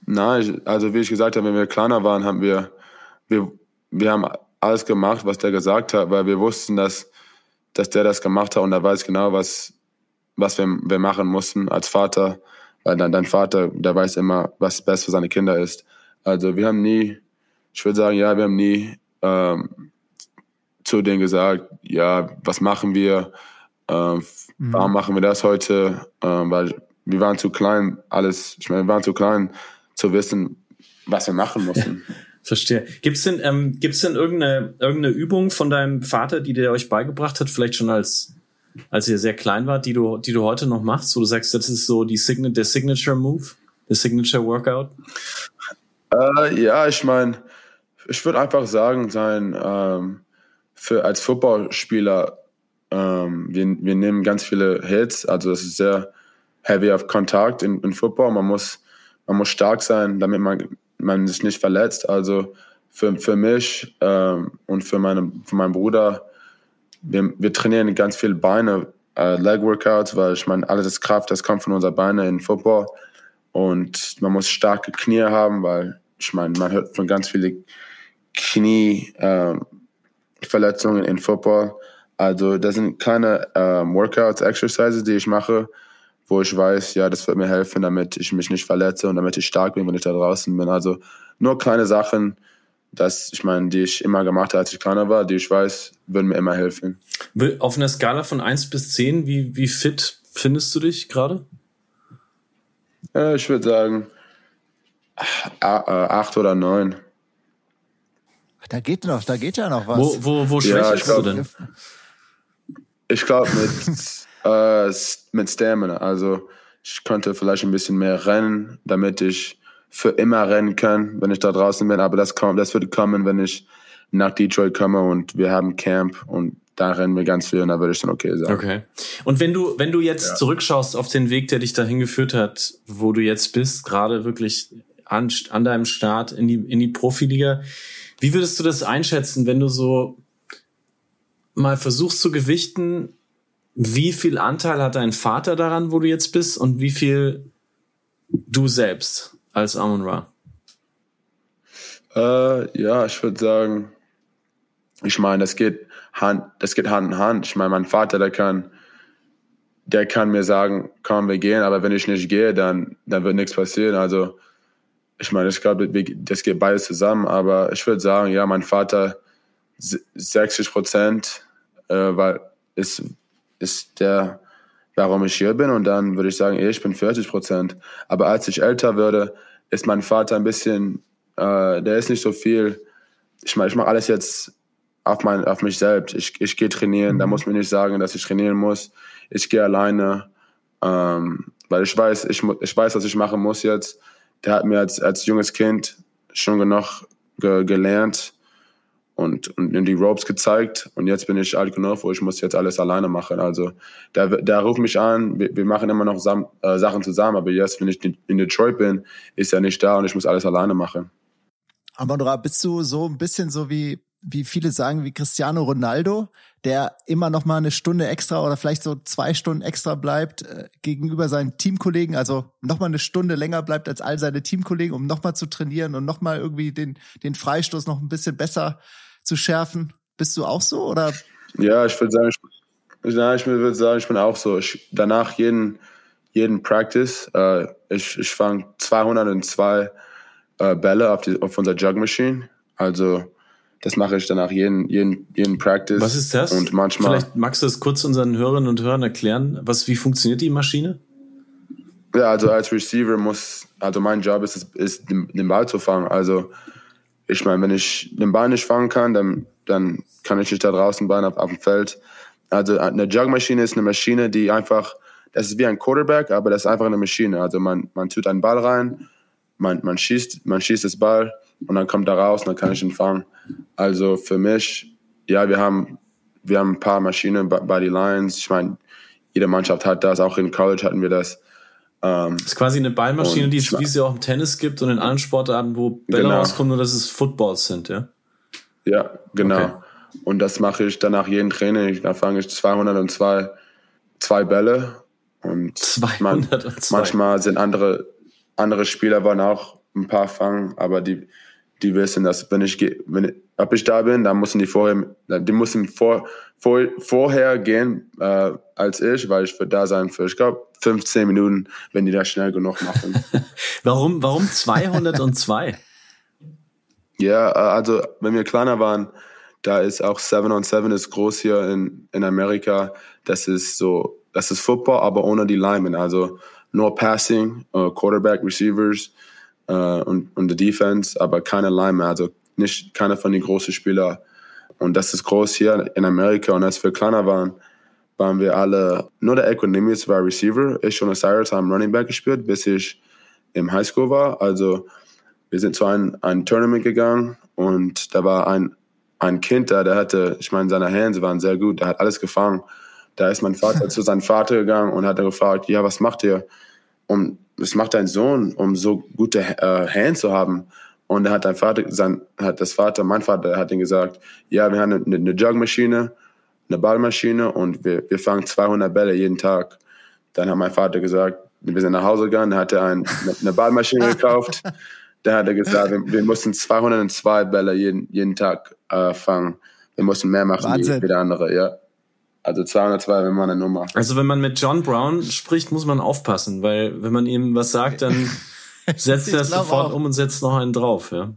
Speaker 4: nein, also wie ich gesagt habe, wenn wir kleiner waren, haben wir, wir, wir haben alles gemacht, was der gesagt hat, weil wir wussten, dass, dass der das gemacht hat und er weiß genau, was, was wir, wir machen mussten als Vater, weil dann dein Vater, der weiß immer, was best für seine Kinder ist. Also wir haben nie, ich würde sagen, ja, wir haben nie ähm, zu denen gesagt, ja, was machen wir, ähm, mhm. warum machen wir das heute, ähm, weil wir waren zu klein, alles, ich meine, wir waren zu klein zu wissen, was wir machen mussten. *laughs*
Speaker 2: Verstehe. Gibt's denn, ähm, gibt's denn irgendeine, irgendeine Übung von deinem Vater, die der euch beigebracht hat, vielleicht schon als, als ihr sehr klein wart, die du, die du heute noch machst, wo du sagst, das ist so die Sign der Signature Move, der Signature Workout?
Speaker 4: Äh, ja, ich meine, ich würde einfach sagen, sein ähm, für als Footballspieler, ähm, wir, wir nehmen ganz viele Hits, also es ist sehr heavy auf Kontakt in, in Football. Man muss, man muss stark sein, damit man, man sich nicht verletzt. Also für, für mich ähm, und für, meine, für meinen Bruder, wir, wir trainieren ganz viele Beine, äh, Leg Workouts, weil ich meine, alles ist Kraft, das kommt von unseren Beinen in Football. Und man muss starke Knie haben, weil ich meine, man hört von ganz vielen Knieverletzungen ähm, in Football. Also das sind keine ähm, Workouts, Exercises, die ich mache, wo ich weiß, ja, das wird mir helfen, damit ich mich nicht verletze und damit ich stark bin, wenn ich da draußen bin. Also nur kleine Sachen, das, ich meine, die ich immer gemacht habe, als ich kleiner war, die ich weiß, würden mir immer helfen.
Speaker 2: Auf einer Skala von 1 bis 10, wie, wie fit findest du dich gerade?
Speaker 4: Ja, ich würde sagen, acht oder neun.
Speaker 1: Da geht noch, da geht ja noch was.
Speaker 2: Wo, wo, wo schwächelst ja, du denn?
Speaker 4: Ich glaube mit, *laughs* äh, mit Stamina. Also ich könnte vielleicht ein bisschen mehr rennen, damit ich für immer rennen kann, wenn ich da draußen bin. Aber das kommt, das wird kommen, wenn ich nach Detroit komme und wir haben Camp und da rennen wir ganz viel und da würde ich dann okay sagen.
Speaker 2: Okay. Und wenn du, wenn du jetzt ja. zurückschaust auf den Weg, der dich dahin geführt hat, wo du jetzt bist, gerade wirklich an, an deinem Start in die, in die Profiliga, wie würdest du das einschätzen, wenn du so mal versuchst zu gewichten, wie viel Anteil hat dein Vater daran, wo du jetzt bist und wie viel du selbst als Amon Ra?
Speaker 4: Äh, ja, ich würde sagen, ich meine, das geht Hand, das geht Hand in Hand. Ich meine, mein Vater, der kann, der kann mir sagen, komm, wir gehen, aber wenn ich nicht gehe, dann, dann wird nichts passieren. Also, ich meine, ich glaube, das geht beides zusammen, aber ich würde sagen, ja, mein Vater 60 Prozent, äh, weil ist, ist der, warum ich hier bin und dann würde ich sagen, ich bin 40 Prozent. Aber als ich älter würde, ist mein Vater ein bisschen, äh, der ist nicht so viel, ich meine, ich mache alles jetzt auf, mein, auf mich selbst. Ich, ich gehe trainieren, da mhm. muss mir nicht sagen, dass ich trainieren muss. Ich gehe alleine, ähm, weil ich weiß, ich, ich weiß, was ich machen muss jetzt. Der hat mir als, als junges Kind schon genug ge, gelernt und, und in die Ropes gezeigt. Und jetzt bin ich alt genug, wo ich muss jetzt alles alleine machen. Also der, der ruft mich an, wir, wir machen immer noch Sam, äh, Sachen zusammen, aber jetzt, wenn ich in Detroit bin, ist er nicht da und ich muss alles alleine machen.
Speaker 1: Amandra, bist du so ein bisschen so wie wie viele sagen, wie Cristiano Ronaldo, der immer noch mal eine Stunde extra oder vielleicht so zwei Stunden extra bleibt äh, gegenüber seinen Teamkollegen, also noch mal eine Stunde länger bleibt als all seine Teamkollegen, um noch mal zu trainieren und noch mal irgendwie den den Freistoß noch ein bisschen besser zu schärfen. Bist du auch so oder?
Speaker 4: Ja, ich würde sagen, ich, ja, ich würde sagen, ich bin auch so. Ich, danach jeden jeden Practice, äh, ich ich fange 202 äh, Bälle auf die auf unser Jug Machine, also das mache ich danach jeden, jeden, jeden Practice.
Speaker 2: Was ist das?
Speaker 4: Und manchmal.
Speaker 2: Vielleicht magst du das kurz unseren Hörerinnen und Hörern erklären. Was, wie funktioniert die Maschine?
Speaker 4: Ja, also als Receiver muss, also mein Job ist, ist den, Ball zu fangen. Also ich meine, wenn ich den Ball nicht fangen kann, dann, dann kann ich nicht da draußen bleiben auf, auf dem Feld. Also eine Jugmaschine ist eine Maschine, die einfach, das ist wie ein Quarterback, aber das ist einfach eine Maschine. Also man, man tut einen Ball rein, man, man schießt, man schießt das Ball und dann kommt er raus und dann kann ich ihn fangen. Also für mich, ja, wir haben, wir haben ein paar Maschinen bei den Lions. Ich meine, jede Mannschaft hat das, auch in College hatten wir das.
Speaker 2: Ähm, das ist quasi eine Ballmaschine, die es, wie es ja auch im Tennis gibt und in anderen Sportarten, wo Bälle genau. rauskommen, nur dass es Footballs sind, ja?
Speaker 4: Ja, genau. Okay. Und das mache ich dann nach jedem Training. Da fange ich 202 zwei Bälle und 202. Man, manchmal sind andere, andere Spieler wollen auch ein paar fangen, aber die, die wissen, dass wenn ich, wenn ob ich da bin, dann müssen die vorher, die müssen vor, vor, vorher gehen äh, als ich, weil ich würde da sein für, ich glaube, 15 Minuten, wenn die das schnell genug machen. *laughs*
Speaker 2: warum, warum 202? *laughs*
Speaker 4: ja, äh, also wenn wir kleiner waren, da ist auch 7 on 7 ist groß hier in, in Amerika. Das ist so, das ist Football, aber ohne die Linemen. Also nur Passing, uh, Quarterback, Receivers äh, und, und die Defense, aber keine Linemen, also nicht keiner von den großen Spielern. Und das ist groß hier in Amerika. Und als wir kleiner waren, waren wir alle, nur der Equinemius war Receiver. Ich und Osiris haben Running Back gespielt, bis ich im Highschool war. Also wir sind zu einem, einem Tournament gegangen und da war ein, ein Kind da, der hatte, ich meine, seine Hände waren sehr gut, der hat alles gefangen. Da ist mein Vater *laughs* zu seinem Vater gegangen und hat gefragt, ja, was macht ihr? Und was macht dein Sohn, um so gute äh, Hände zu haben? Und da hat dein Vater, sein, hat das Vater, mein Vater, hat ihm gesagt, ja, wir haben eine, eine Jugmaschine, eine Ballmaschine und wir, wir fangen 200 Bälle jeden Tag. Dann hat mein Vater gesagt, wir sind nach Hause gegangen, hat er ein, eine Ballmaschine gekauft, da hat er gesagt, wir, wir mussten 202 Bälle jeden, jeden Tag äh, fangen. Wir mussten mehr machen Wahnsinn. wie der andere, ja. Also 202, wenn man eine Nummer.
Speaker 2: Also wenn man mit John Brown spricht, muss man aufpassen, weil wenn man ihm was sagt, dann *laughs* setzt er es sofort auch. um und setzt noch einen drauf, ja.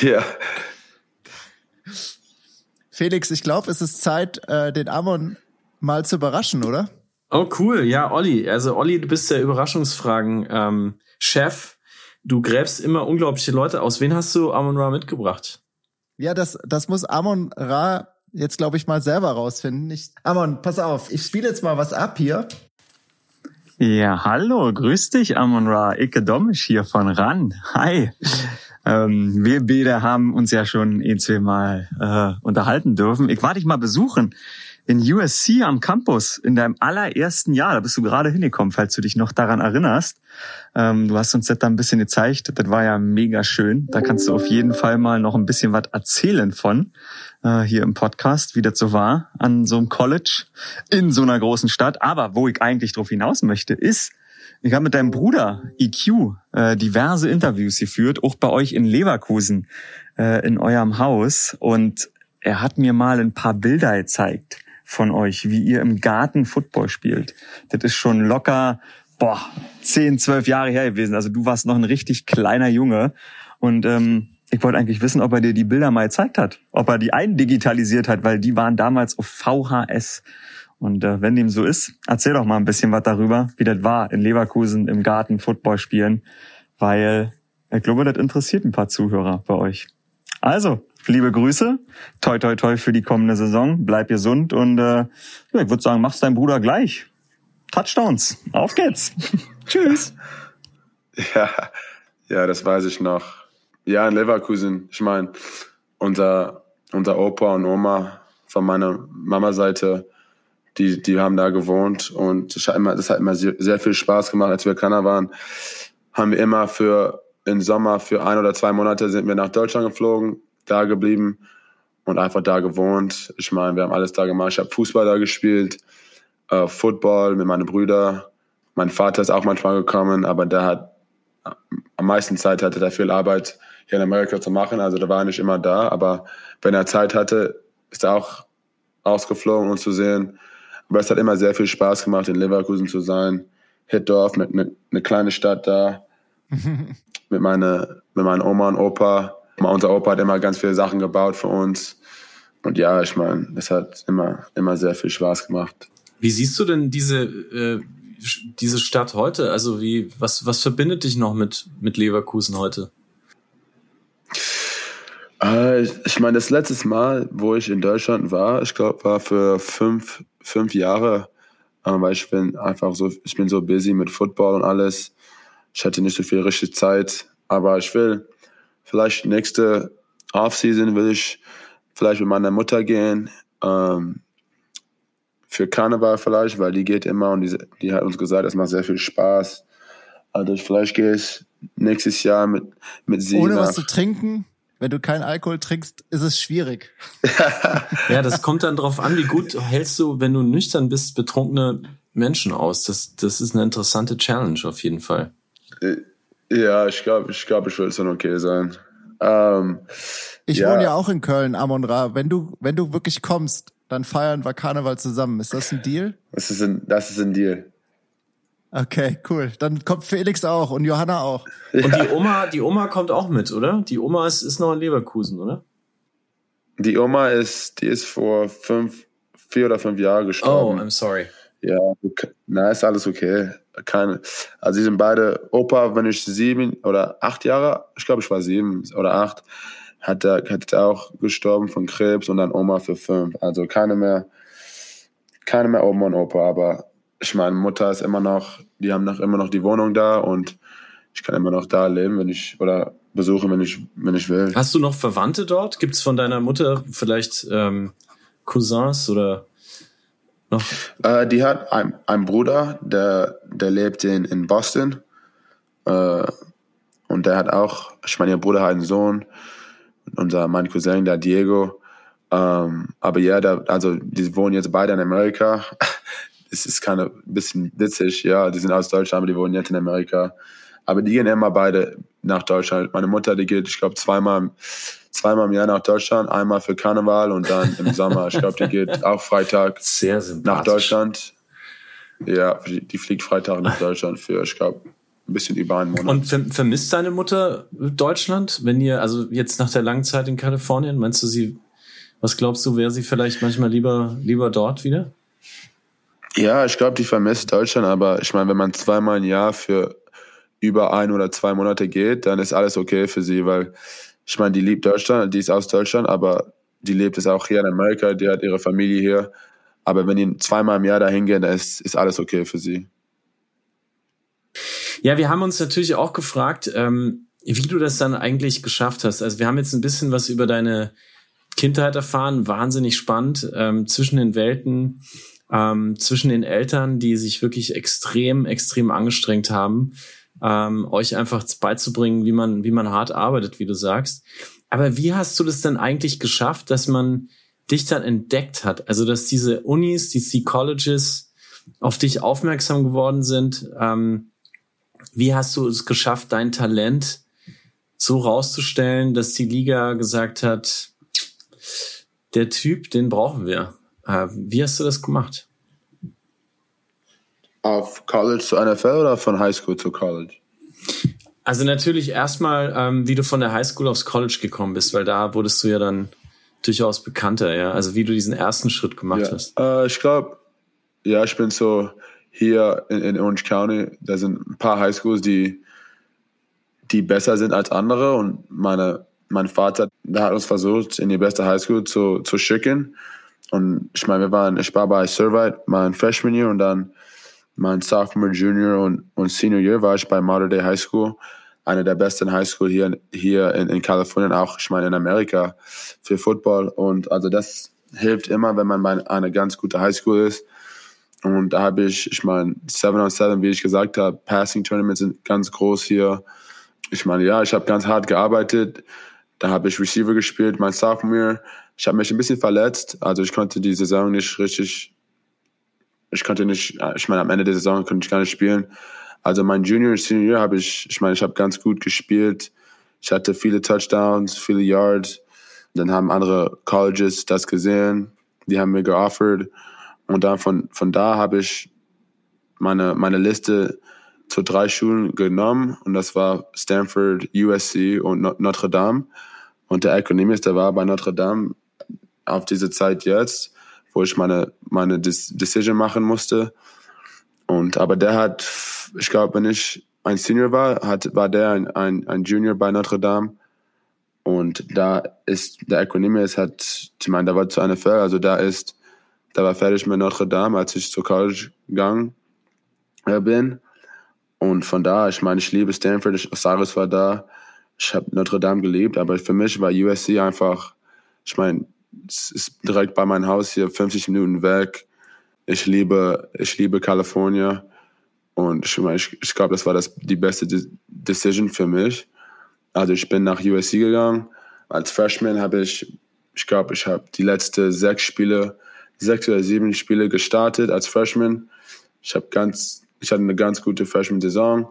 Speaker 4: Ja.
Speaker 1: Felix, ich glaube, es ist Zeit, äh, den Amon mal zu überraschen, oder?
Speaker 2: Oh, cool. Ja, Olli. Also, Olli, du bist der Überraschungsfragen-Chef. Ähm, du gräbst immer unglaubliche Leute aus. Wen hast du Amon Ra mitgebracht?
Speaker 1: Ja, das, das muss Amon Ra jetzt, glaube ich, mal selber rausfinden. Ich, Amon, pass auf, ich spiele jetzt mal was ab hier.
Speaker 5: Ja, hallo, grüß dich, Amon Ra. Icke Domisch hier von RAN. Hi. Ähm, wir beide haben uns ja schon ein, zwei Mal äh, unterhalten dürfen. Ich war dich mal besuchen in USC am Campus in deinem allerersten Jahr. Da bist du gerade hingekommen, falls du dich noch daran erinnerst. Ähm, du hast uns das da ein bisschen gezeigt. Das war ja mega schön. Da kannst du auf jeden Fall mal noch ein bisschen was erzählen von äh, hier im Podcast, wie das so war an so einem College in so einer großen Stadt. Aber wo ich eigentlich drauf hinaus möchte, ist, ich habe mit deinem Bruder EQ äh, diverse Interviews geführt, auch bei euch in Leverkusen, äh, in eurem Haus. Und er hat mir mal ein paar Bilder gezeigt von euch, wie ihr im Garten Football spielt. Das ist schon locker, boah, zehn, zwölf Jahre her gewesen. Also du warst noch ein richtig kleiner Junge. Und ähm, ich wollte eigentlich wissen, ob er dir die Bilder mal gezeigt hat, ob er die eindigitalisiert hat, weil die waren damals auf VHS. Und äh, wenn dem so ist, erzähl doch mal ein bisschen was darüber, wie das war in Leverkusen im Garten Football spielen, weil ich glaube, das interessiert ein paar Zuhörer bei euch. Also, liebe Grüße. Toi, toi, toi für die kommende Saison. Bleib gesund und äh, ja, ich würde sagen, mach's dein Bruder gleich. Touchdowns. Auf geht's. *laughs* Tschüss.
Speaker 4: Ja, ja, das weiß ich noch. Ja, in Leverkusen. Ich meine, unser, unser Opa und Oma von meiner Mama-Seite, die, die haben da gewohnt und das hat immer, das hat immer sehr, sehr viel Spaß gemacht. Als wir kleiner waren, haben wir immer für im Sommer für ein oder zwei Monate sind wir nach Deutschland geflogen, da geblieben und einfach da gewohnt. Ich meine, wir haben alles da gemacht. Ich habe Fußball da gespielt, äh, Football mit meinen Brüdern. Mein Vater ist auch manchmal gekommen, aber der hat am meisten Zeit hatte er viel Arbeit hier in Amerika zu machen. Also da war er nicht immer da, aber wenn er Zeit hatte, ist er auch ausgeflogen und zu sehen. Aber es hat immer sehr viel Spaß gemacht, in Leverkusen zu sein. Hitdorf, mit eine ne kleine Stadt da. *laughs* mit, meine, mit meinen Oma und Opa. Unser Opa hat immer ganz viele Sachen gebaut für uns. Und ja, ich meine, es hat immer, immer sehr viel Spaß gemacht.
Speaker 2: Wie siehst du denn diese, äh, diese Stadt heute? Also wie, was, was verbindet dich noch mit, mit Leverkusen heute?
Speaker 4: Äh, ich meine, das letzte Mal, wo ich in Deutschland war, ich glaube, war für fünf, fünf Jahre, äh, weil ich bin einfach so, ich bin so busy mit Football und alles. Ich hatte nicht so viel richtige Zeit, aber ich will vielleicht nächste Offseason will ich vielleicht mit meiner Mutter gehen. Ähm, für Karneval vielleicht, weil die geht immer und die, die hat uns gesagt, es macht sehr viel Spaß. Also vielleicht gehe ich nächstes Jahr mit, mit sie.
Speaker 1: Ohne nach. was zu trinken? Wenn du keinen Alkohol trinkst, ist es schwierig. *laughs*
Speaker 2: ja, das kommt dann drauf an, wie gut hältst du, wenn du nüchtern bist, betrunkene Menschen aus. Das, das ist eine interessante Challenge auf jeden Fall.
Speaker 4: Äh, ja, ich glaube, ich, glaub, ich will es dann okay sein. Ähm,
Speaker 1: ich ja. wohne ja auch in Köln, Amon Ra. Wenn du, wenn du wirklich kommst, dann feiern wir Karneval zusammen. Ist das ein Deal?
Speaker 4: Das ist ein, das ist ein Deal.
Speaker 1: Okay, cool. Dann kommt Felix auch und Johanna auch.
Speaker 2: Ja. Und die Oma, die Oma kommt auch mit, oder? Die Oma ist, ist noch in Leverkusen, oder?
Speaker 4: Die Oma ist, die ist vor fünf, vier oder fünf Jahren gestorben.
Speaker 2: Oh, I'm sorry.
Speaker 4: Ja, na, ist alles okay. Keine, also sie sind beide, Opa, wenn ich sieben oder acht Jahre, ich glaube, ich war sieben oder acht, hat er, hat er auch gestorben von Krebs und dann Oma für fünf. Also keine mehr, keine mehr Oma und Opa, aber ich meine, Mutter ist immer noch, die haben noch immer noch die Wohnung da und ich kann immer noch da leben, wenn ich, oder besuchen, wenn ich, wenn ich will.
Speaker 2: Hast du noch Verwandte dort? Gibt es von deiner Mutter vielleicht ähm, Cousins oder noch?
Speaker 4: Äh, die hat einen, einen Bruder, der, der lebt in, in Boston. Äh, und der hat auch, ich meine, ihr Bruder hat einen Sohn unser, mein Cousin, der Diego. Ähm, aber ja, der, also die wohnen jetzt beide in Amerika. *laughs* Es ist keine bisschen witzig, ja. Die sind aus Deutschland, aber die wohnen jetzt in Amerika. Aber die gehen immer beide nach Deutschland. Meine Mutter, die geht, ich glaube, zweimal, zweimal im Jahr nach Deutschland, einmal für Karneval und dann im *laughs* Sommer. Ich glaube, die geht auch Freitag
Speaker 2: Sehr
Speaker 4: nach Deutschland. Ja, die fliegt Freitag nach Deutschland für, ich glaube, ein bisschen über einen Monat.
Speaker 2: Und ver vermisst deine Mutter Deutschland, wenn ihr, also jetzt nach der langen Zeit in Kalifornien, meinst du sie, was glaubst du, wäre sie vielleicht manchmal lieber, lieber dort wieder?
Speaker 4: Ja, ich glaube, die vermisst Deutschland, aber ich meine, wenn man zweimal im Jahr für über ein oder zwei Monate geht, dann ist alles okay für sie, weil ich meine, die liebt Deutschland, die ist aus Deutschland, aber die lebt es auch hier in Amerika, die hat ihre Familie hier. Aber wenn die zweimal im Jahr dahin gehen, dann ist, ist alles okay für sie.
Speaker 2: Ja, wir haben uns natürlich auch gefragt, ähm, wie du das dann eigentlich geschafft hast. Also wir haben jetzt ein bisschen was über deine Kindheit erfahren, wahnsinnig spannend, ähm, zwischen den Welten, ähm, zwischen den Eltern, die sich wirklich extrem, extrem angestrengt haben, ähm, euch einfach beizubringen, wie man, wie man hart arbeitet, wie du sagst. Aber wie hast du das denn eigentlich geschafft, dass man dich dann entdeckt hat? Also, dass diese Unis, die Colleges auf dich aufmerksam geworden sind. Ähm, wie hast du es geschafft, dein Talent so rauszustellen, dass die Liga gesagt hat, der Typ, den brauchen wir? Äh, wie hast du das gemacht?
Speaker 4: Auf College zu NFL oder von Highschool zu College?
Speaker 2: Also natürlich erstmal, ähm, wie du von der Highschool aufs College gekommen bist, weil da wurdest du ja dann durchaus bekannter, ja. Also wie du diesen ersten Schritt gemacht
Speaker 4: ja.
Speaker 2: hast.
Speaker 4: Äh, ich glaube, ja, ich bin so hier in, in, Orange County, da sind ein paar Highschools, die, die besser sind als andere und meine, mein Vater, der hat uns versucht, in die beste Highschool zu, zu schicken. Und ich meine, wir waren, ich war bei Servite mein Freshman Year und dann mein Sophomore, Junior und, und Senior Year war ich bei Mater Day High School, eine der besten High School hier, hier in, in Kalifornien, auch ich meine in Amerika für Football. Und also das hilft immer, wenn man bei einer ganz gute High School ist. Und da habe ich, ich meine, 7 on 7, wie ich gesagt habe, Passing Tournaments sind ganz groß hier. Ich meine, ja, ich habe ganz hart gearbeitet. Da habe ich Receiver gespielt, mein Sophomore. Ich habe mich ein bisschen verletzt, also ich konnte die Saison nicht richtig ich konnte nicht, ich meine, am Ende der Saison konnte ich gar nicht spielen. Also mein Junior und Senior habe ich, ich meine, ich habe ganz gut gespielt. Ich hatte viele Touchdowns, viele Yards. Dann haben andere Colleges das gesehen, die haben mir geoffert. Und dann von, von da habe ich meine, meine Liste zu drei Schulen genommen und das war Stanford, USC und Notre Dame. Und der Economist, der war bei Notre Dame auf diese Zeit jetzt wo ich meine, meine Decision machen musste. Und, aber der hat, ich glaube, wenn ich ein Senior war, hat, war der ein, ein, ein Junior bei Notre Dame. Und da ist, der Equanimous hat, ich meine, da war zu NFL, also da ist, da war fertig mit Notre Dame, als ich zur College gegangen äh, bin. Und von da, ich meine, ich liebe Stanford, Osiris war da, ich habe Notre Dame geliebt, aber für mich war USC einfach, ich meine, es ist direkt bei meinem Haus hier, 50 Minuten weg. Ich liebe, ich liebe Kalifornien. Und ich, ich, ich glaube, das war das, die beste Decision für mich. Also ich bin nach USC gegangen. Als Freshman habe ich, ich glaube, ich habe die letzten sechs Spiele, sechs oder sieben Spiele gestartet als Freshman. Ich habe ganz, ich hatte eine ganz gute Freshman-Saison.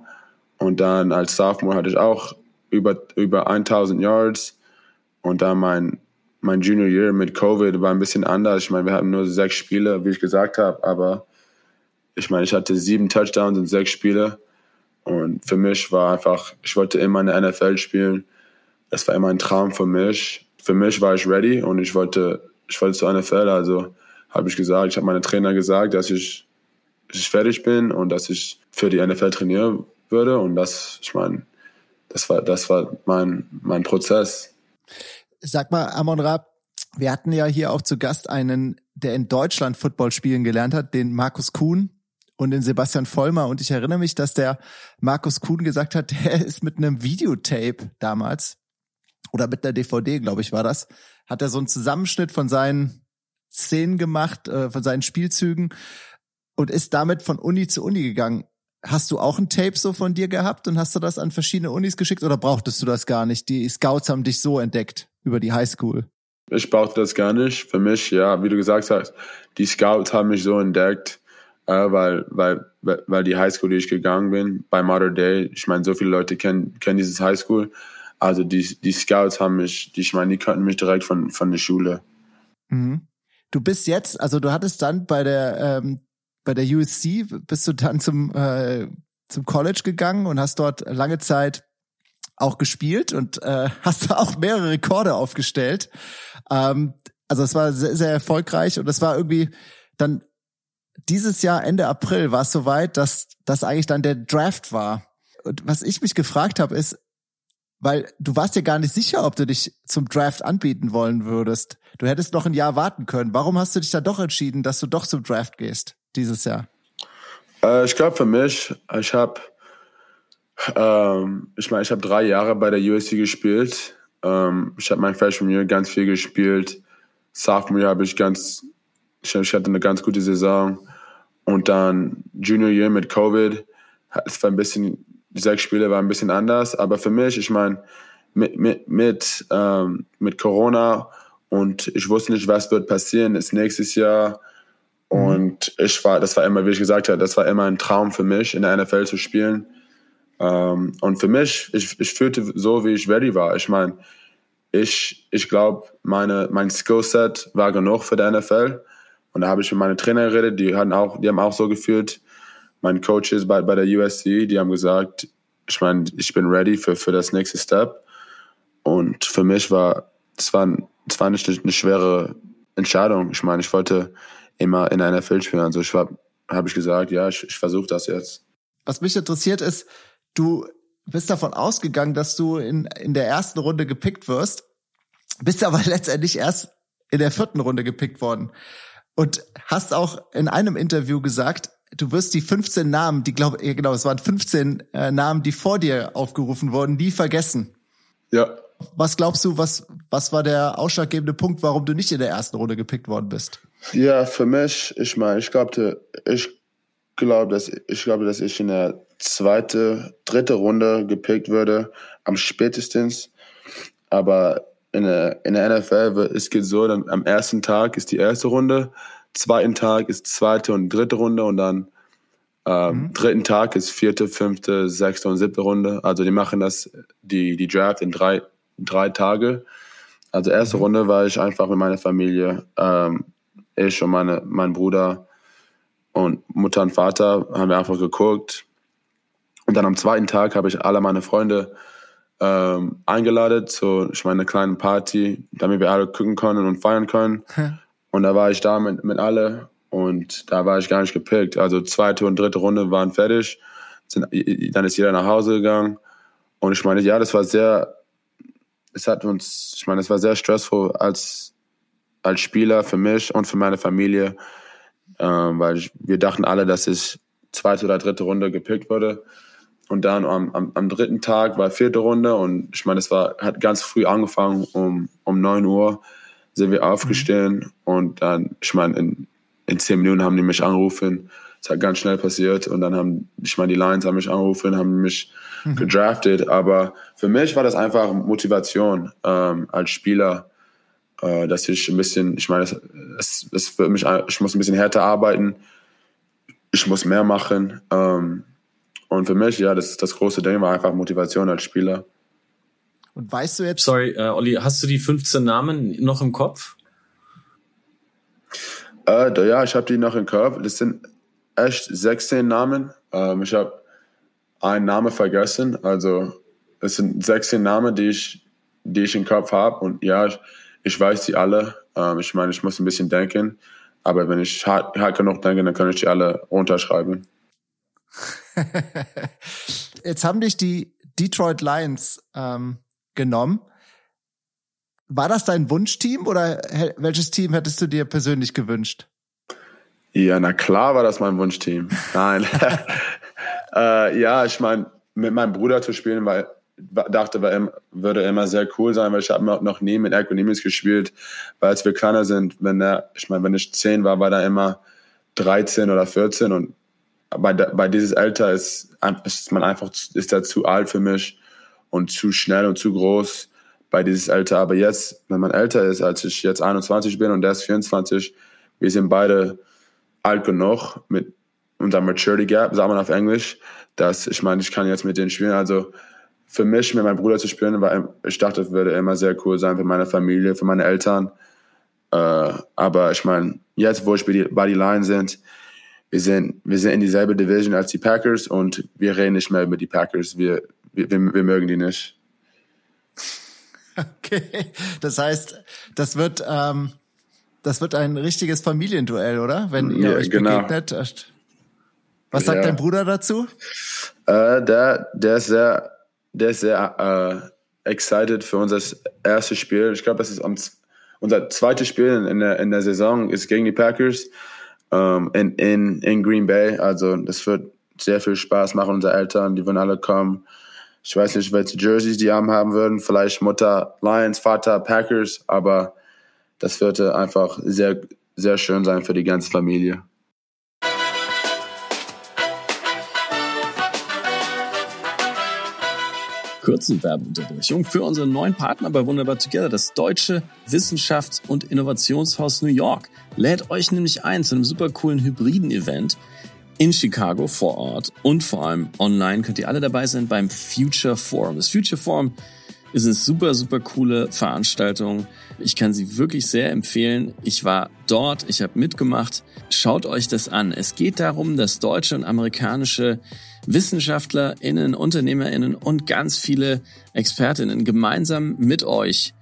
Speaker 4: Und dann als Sophomore hatte ich auch über, über 1000 Yards. Und dann mein mein Junior Year mit Covid war ein bisschen anders. Ich meine, wir hatten nur sechs Spiele, wie ich gesagt habe, aber ich meine, ich hatte sieben Touchdowns in sechs Spiele. Und für mich war einfach, ich wollte immer in der NFL spielen. Das war immer ein Traum für mich. Für mich war ich ready und ich wollte, ich wollte zur NFL. Also habe ich gesagt, ich habe meinem Trainer gesagt, dass ich, dass ich fertig bin und dass ich für die NFL trainieren würde. Und das, ich meine, das war, das war mein, mein Prozess.
Speaker 1: Sag mal, Amon Raab, wir hatten ja hier auch zu Gast einen, der in Deutschland Football spielen gelernt hat, den Markus Kuhn und den Sebastian Vollmer. Und ich erinnere mich, dass der Markus Kuhn gesagt hat, *laughs* der ist mit einem Videotape damals oder mit der DVD, glaube ich, war das, hat er so einen Zusammenschnitt von seinen Szenen gemacht, äh, von seinen Spielzügen und ist damit von Uni zu Uni gegangen. Hast du auch ein Tape so von dir gehabt und hast du das an verschiedene Unis geschickt oder brauchtest du das gar nicht? Die Scouts haben dich so entdeckt über die Highschool.
Speaker 4: Ich brauchte das gar nicht. Für mich, ja, wie du gesagt hast, die Scouts haben mich so entdeckt. äh, weil, weil, weil die Highschool, die ich gegangen bin, bei Modern Day, ich meine, so viele Leute kennen, kennen dieses Highschool. Also die, die Scouts haben mich, die, ich meine, die kannten mich direkt von, von der Schule.
Speaker 1: Mhm. Du bist jetzt, also du hattest dann bei der, ähm, bei der USC, bist du dann zum, äh, zum College gegangen und hast dort lange Zeit auch gespielt und äh, *laughs* hast auch mehrere Rekorde aufgestellt. Ähm, also es war sehr, sehr erfolgreich und es war irgendwie dann dieses Jahr Ende April war es soweit, dass das eigentlich dann der Draft war. Und was ich mich gefragt habe, ist, weil du warst ja gar nicht sicher, ob du dich zum Draft anbieten wollen würdest. Du hättest noch ein Jahr warten können. Warum hast du dich dann doch entschieden, dass du doch zum Draft gehst dieses Jahr?
Speaker 4: Äh, ich glaube für mich, ich habe, ähm, ich meine, ich habe drei Jahre bei der USC gespielt. Ähm, ich habe mein Freshman Year ganz viel gespielt. Sophomore habe ich ganz, ich, ich hatte eine ganz gute Saison. Und dann Junior Year mit Covid, es war ein bisschen, die sechs Spiele waren ein bisschen anders. Aber für mich, ich meine, mit, mit, mit, ähm, mit Corona und ich wusste nicht, was wird passieren, ist nächstes Jahr. Mhm. Und ich war, das war immer, wie ich gesagt habe, das war immer ein Traum für mich, in der NFL zu spielen. Ähm, und für mich, ich, ich fühlte so, wie ich ready war. Ich meine, ich, ich glaube, meine, mein Skillset war genug für die NFL. Und da habe ich mit meinen Trainer geredet, die hatten auch, die haben auch so gefühlt. Meine Coaches bei, bei der USC, die haben gesagt, ich meine, ich bin ready für, für das nächste Step. Und für mich war, es war, es war nicht eine schwere Entscheidung. Ich meine, ich wollte immer in der NFL spielen. Also ich habe hab ich gesagt, ja, ich, ich versuche das jetzt.
Speaker 1: Was mich interessiert ist, du bist davon ausgegangen, dass du in, in der ersten Runde gepickt wirst, bist aber *laughs* letztendlich erst in der vierten Runde gepickt worden. Und hast auch in einem Interview gesagt, du wirst die 15 Namen, die glaube ich, genau, es waren 15 äh, Namen, die vor dir aufgerufen wurden, nie vergessen.
Speaker 4: Ja.
Speaker 1: Was glaubst du, was, was war der ausschlaggebende Punkt, warum du nicht in der ersten Runde gepickt worden bist?
Speaker 4: Ja, für mich, ich meine, ich glaube, ich glaube, dass ich glaube, dass ich in der zweite, dritte Runde gepickt würde, am spätestens. Aber in der, in der NFL es geht so, dann am ersten Tag ist die erste Runde, zweiten Tag ist zweite und dritte Runde und dann ähm, mhm. dritten Tag ist vierte, fünfte, sechste und siebte Runde. Also die machen das, die, die Draft in drei, drei Tage. Also erste mhm. Runde war ich einfach mit meiner Familie, ähm, ich und meine, mein Bruder und Mutter und Vater haben wir einfach geguckt. Und dann am zweiten Tag habe ich alle meine Freunde ähm, eingeladen zu ich meine kleinen Party, damit wir alle gucken können und feiern können. Und da war ich da mit, mit alle und da war ich gar nicht gepickt. Also zweite und dritte Runde waren fertig. Sind, dann ist jeder nach Hause gegangen. Und ich meine, ja, das war sehr, es hat uns, ich meine, es war sehr stressvoll als, als Spieler für mich und für meine Familie, ähm, weil ich, wir dachten alle, dass ich zweite oder dritte Runde gepickt wurde. Und dann am, am, am dritten Tag war vierte Runde und ich meine, es war, hat ganz früh angefangen, um, um 9 Uhr sind wir aufgestehen mhm. und dann, ich meine, in, in zehn Minuten haben die mich angerufen. Es hat ganz schnell passiert und dann haben, ich meine, die Lions haben mich angerufen, haben mich mhm. gedraftet. Aber für mich war das einfach Motivation ähm, als Spieler, äh, dass ich ein bisschen, ich meine, es, es, es für mich, ich muss ein bisschen härter arbeiten, ich muss mehr machen. Ähm, und für mich, ja, das, das große Ding war einfach Motivation als Spieler.
Speaker 1: Und weißt du jetzt.
Speaker 2: Sorry, äh, Olli, hast du die 15 Namen noch im Kopf?
Speaker 4: Äh, da, ja, ich habe die noch im Kopf. Das sind echt 16 Namen. Ähm, ich habe einen Namen vergessen. Also es sind 16 Namen, die ich, die ich im Kopf habe. Und ja, ich, ich weiß die alle. Ähm, ich meine, ich muss ein bisschen denken. Aber wenn ich hart, hart genug denke, dann kann ich die alle runterschreiben. *laughs*
Speaker 1: Jetzt haben dich die Detroit Lions ähm, genommen. War das dein Wunschteam oder welches Team hättest du dir persönlich gewünscht?
Speaker 4: Ja, na klar war das mein Wunschteam. Nein. *laughs* äh, ja, ich meine, mit meinem Bruder zu spielen, weil dachte, war, würde immer sehr cool sein, weil ich habe noch nie mit Ergonomics gespielt, weil als wir kleiner sind, wenn er, ich meine, wenn ich zehn war, war er immer 13 oder 14 und bei, bei dieses Alter ist, ist man einfach, ist er zu alt für mich und zu schnell und zu groß bei dieses Alter. Aber jetzt, wenn man älter ist, als ich jetzt 21 bin und der ist 24, wir sind beide alt genug mit, unser Maturity Gap, sagt man auf Englisch, dass ich meine, ich kann jetzt mit denen spielen. Also für mich, mit meinem Bruder zu spielen, war, ich dachte, es würde immer sehr cool sein für meine Familie, für meine Eltern. Äh, aber ich meine, jetzt, wo ich bei die Line sind, wir sind, wir sind in dieselbe Division als die Packers und wir reden nicht mehr über die Packers. Wir, wir, wir mögen die nicht. *laughs*
Speaker 1: Okay, das heißt, das wird, ähm, das wird ein richtiges Familienduell, oder? Wenn ihr ja, euch genau. begegnet. Was sagt ja. dein Bruder dazu?
Speaker 4: Äh, der, der ist sehr, der ist sehr äh, excited für unser erstes Spiel. Ich glaube, das ist unser zweites Spiel in der, in der Saison ist gegen die Packers ähm, in, in, in Green Bay. Also das wird sehr viel Spaß machen. Unsere Eltern, die würden alle kommen. Ich weiß nicht, welche Jerseys die haben haben würden. Vielleicht Mutter Lions, Vater Packers. Aber das wird einfach sehr, sehr schön sein für die ganze Familie.
Speaker 2: kurzen Werbeunterbrechung für unseren neuen Partner bei Wunderbar Together, das deutsche Wissenschafts- und Innovationshaus New York. Lädt euch nämlich ein zu einem super coolen hybriden Event in Chicago vor Ort und vor allem online könnt ihr alle dabei sein beim Future Forum. Das Future Forum ist eine super, super coole Veranstaltung. Ich kann sie wirklich sehr empfehlen. Ich war dort, ich habe mitgemacht. Schaut euch das an. Es geht darum, dass deutsche und amerikanische WissenschaftlerInnen, UnternehmerInnen und ganz viele ExpertInnen gemeinsam mit euch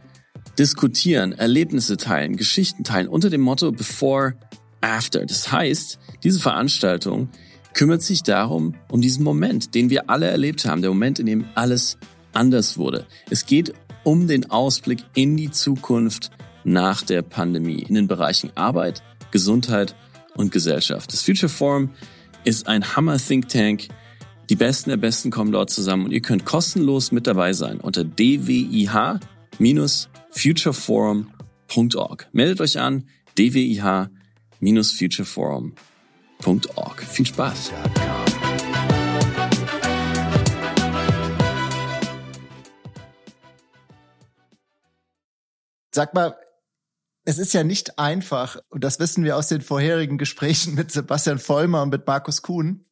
Speaker 2: diskutieren, Erlebnisse teilen, Geschichten teilen unter dem Motto Before, After. Das heißt, diese Veranstaltung kümmert sich darum, um diesen Moment, den wir alle erlebt haben, der Moment, in dem alles anders wurde. Es geht um den Ausblick in die Zukunft nach der Pandemie in den Bereichen Arbeit, Gesundheit und Gesellschaft. Das Future Forum ist ein Hammer Think Tank. Die Besten der Besten kommen dort zusammen und ihr könnt kostenlos mit dabei sein unter dwih-futureforum.org. Meldet euch an dwih-futureforum.org. Viel Spaß!
Speaker 1: Sag mal, es ist ja nicht einfach, und das wissen wir aus den vorherigen Gesprächen mit Sebastian Vollmer und mit Markus Kuhn,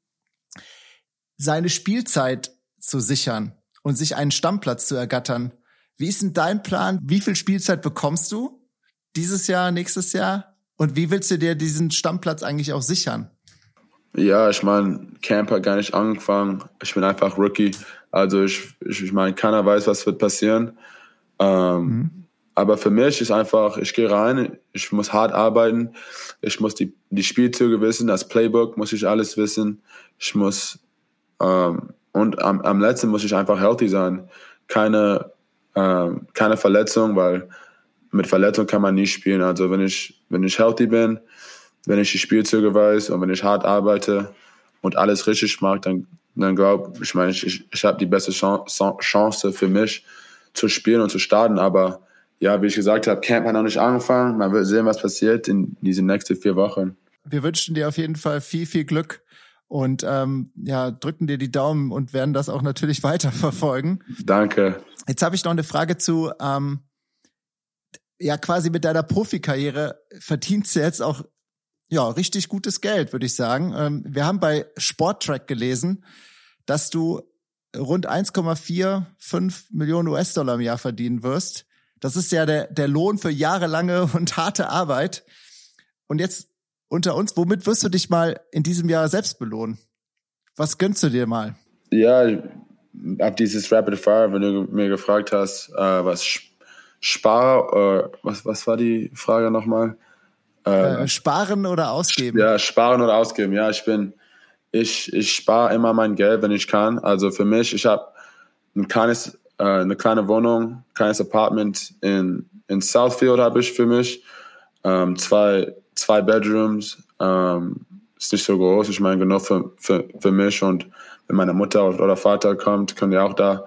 Speaker 1: seine Spielzeit zu sichern und sich einen Stammplatz zu ergattern. Wie ist denn dein Plan? Wie viel Spielzeit bekommst du dieses Jahr, nächstes Jahr? Und wie willst du dir diesen Stammplatz eigentlich auch sichern?
Speaker 4: Ja, ich meine, Camp hat gar nicht angefangen. Ich bin einfach Rookie. Also ich, ich, ich meine, keiner weiß, was wird passieren. Ähm, mhm. Aber für mich ist einfach, ich gehe rein, ich muss hart arbeiten, ich muss die, die Spielzüge wissen, das Playbook muss ich alles wissen, ich muss, ähm, und am, am letzten muss ich einfach healthy sein. Keine, ähm, keine Verletzung, weil mit Verletzung kann man nie spielen. Also wenn ich, wenn ich healthy bin, wenn ich die Spielzüge weiß und wenn ich hart arbeite und alles richtig mache, dann, dann glaube ich, meine, ich, ich, ich habe die beste Chance für mich zu spielen und zu starten, aber ja, wie ich gesagt habe, Camp hat noch nicht angefangen. Man wird sehen, was passiert in diesen nächsten vier Wochen.
Speaker 1: Wir wünschen dir auf jeden Fall viel, viel Glück und ähm, ja, drücken dir die Daumen und werden das auch natürlich *laughs* weiterverfolgen.
Speaker 4: Danke.
Speaker 1: Jetzt habe ich noch eine Frage zu, ähm, ja, quasi mit deiner Profikarriere verdienst du jetzt auch ja richtig gutes Geld, würde ich sagen. Ähm, wir haben bei Sporttrack gelesen, dass du rund 1,45 Millionen US-Dollar im Jahr verdienen wirst. Das ist ja der, der Lohn für jahrelange *laughs* und harte Arbeit. Und jetzt unter uns, womit wirst du dich mal in diesem Jahr selbst belohnen? Was gönnst du dir mal?
Speaker 4: Ja, ab dieses Rapid Fire, wenn du mir gefragt hast, äh, was spar, äh, was, was war die Frage nochmal?
Speaker 1: Äh, äh, sparen oder ausgeben?
Speaker 4: Ja, sparen oder ausgeben. Ja, ich bin, ich, ich spare immer mein Geld, wenn ich kann. Also für mich, ich habe ein kleines äh, eine kleine Wohnung, kleines Apartment in, in Southfield habe ich für mich. Ähm, zwei, zwei Bedrooms. Ähm, ist nicht so groß, ich meine, genug für, für, für mich. Und wenn meine Mutter oder Vater kommt, können die auch da,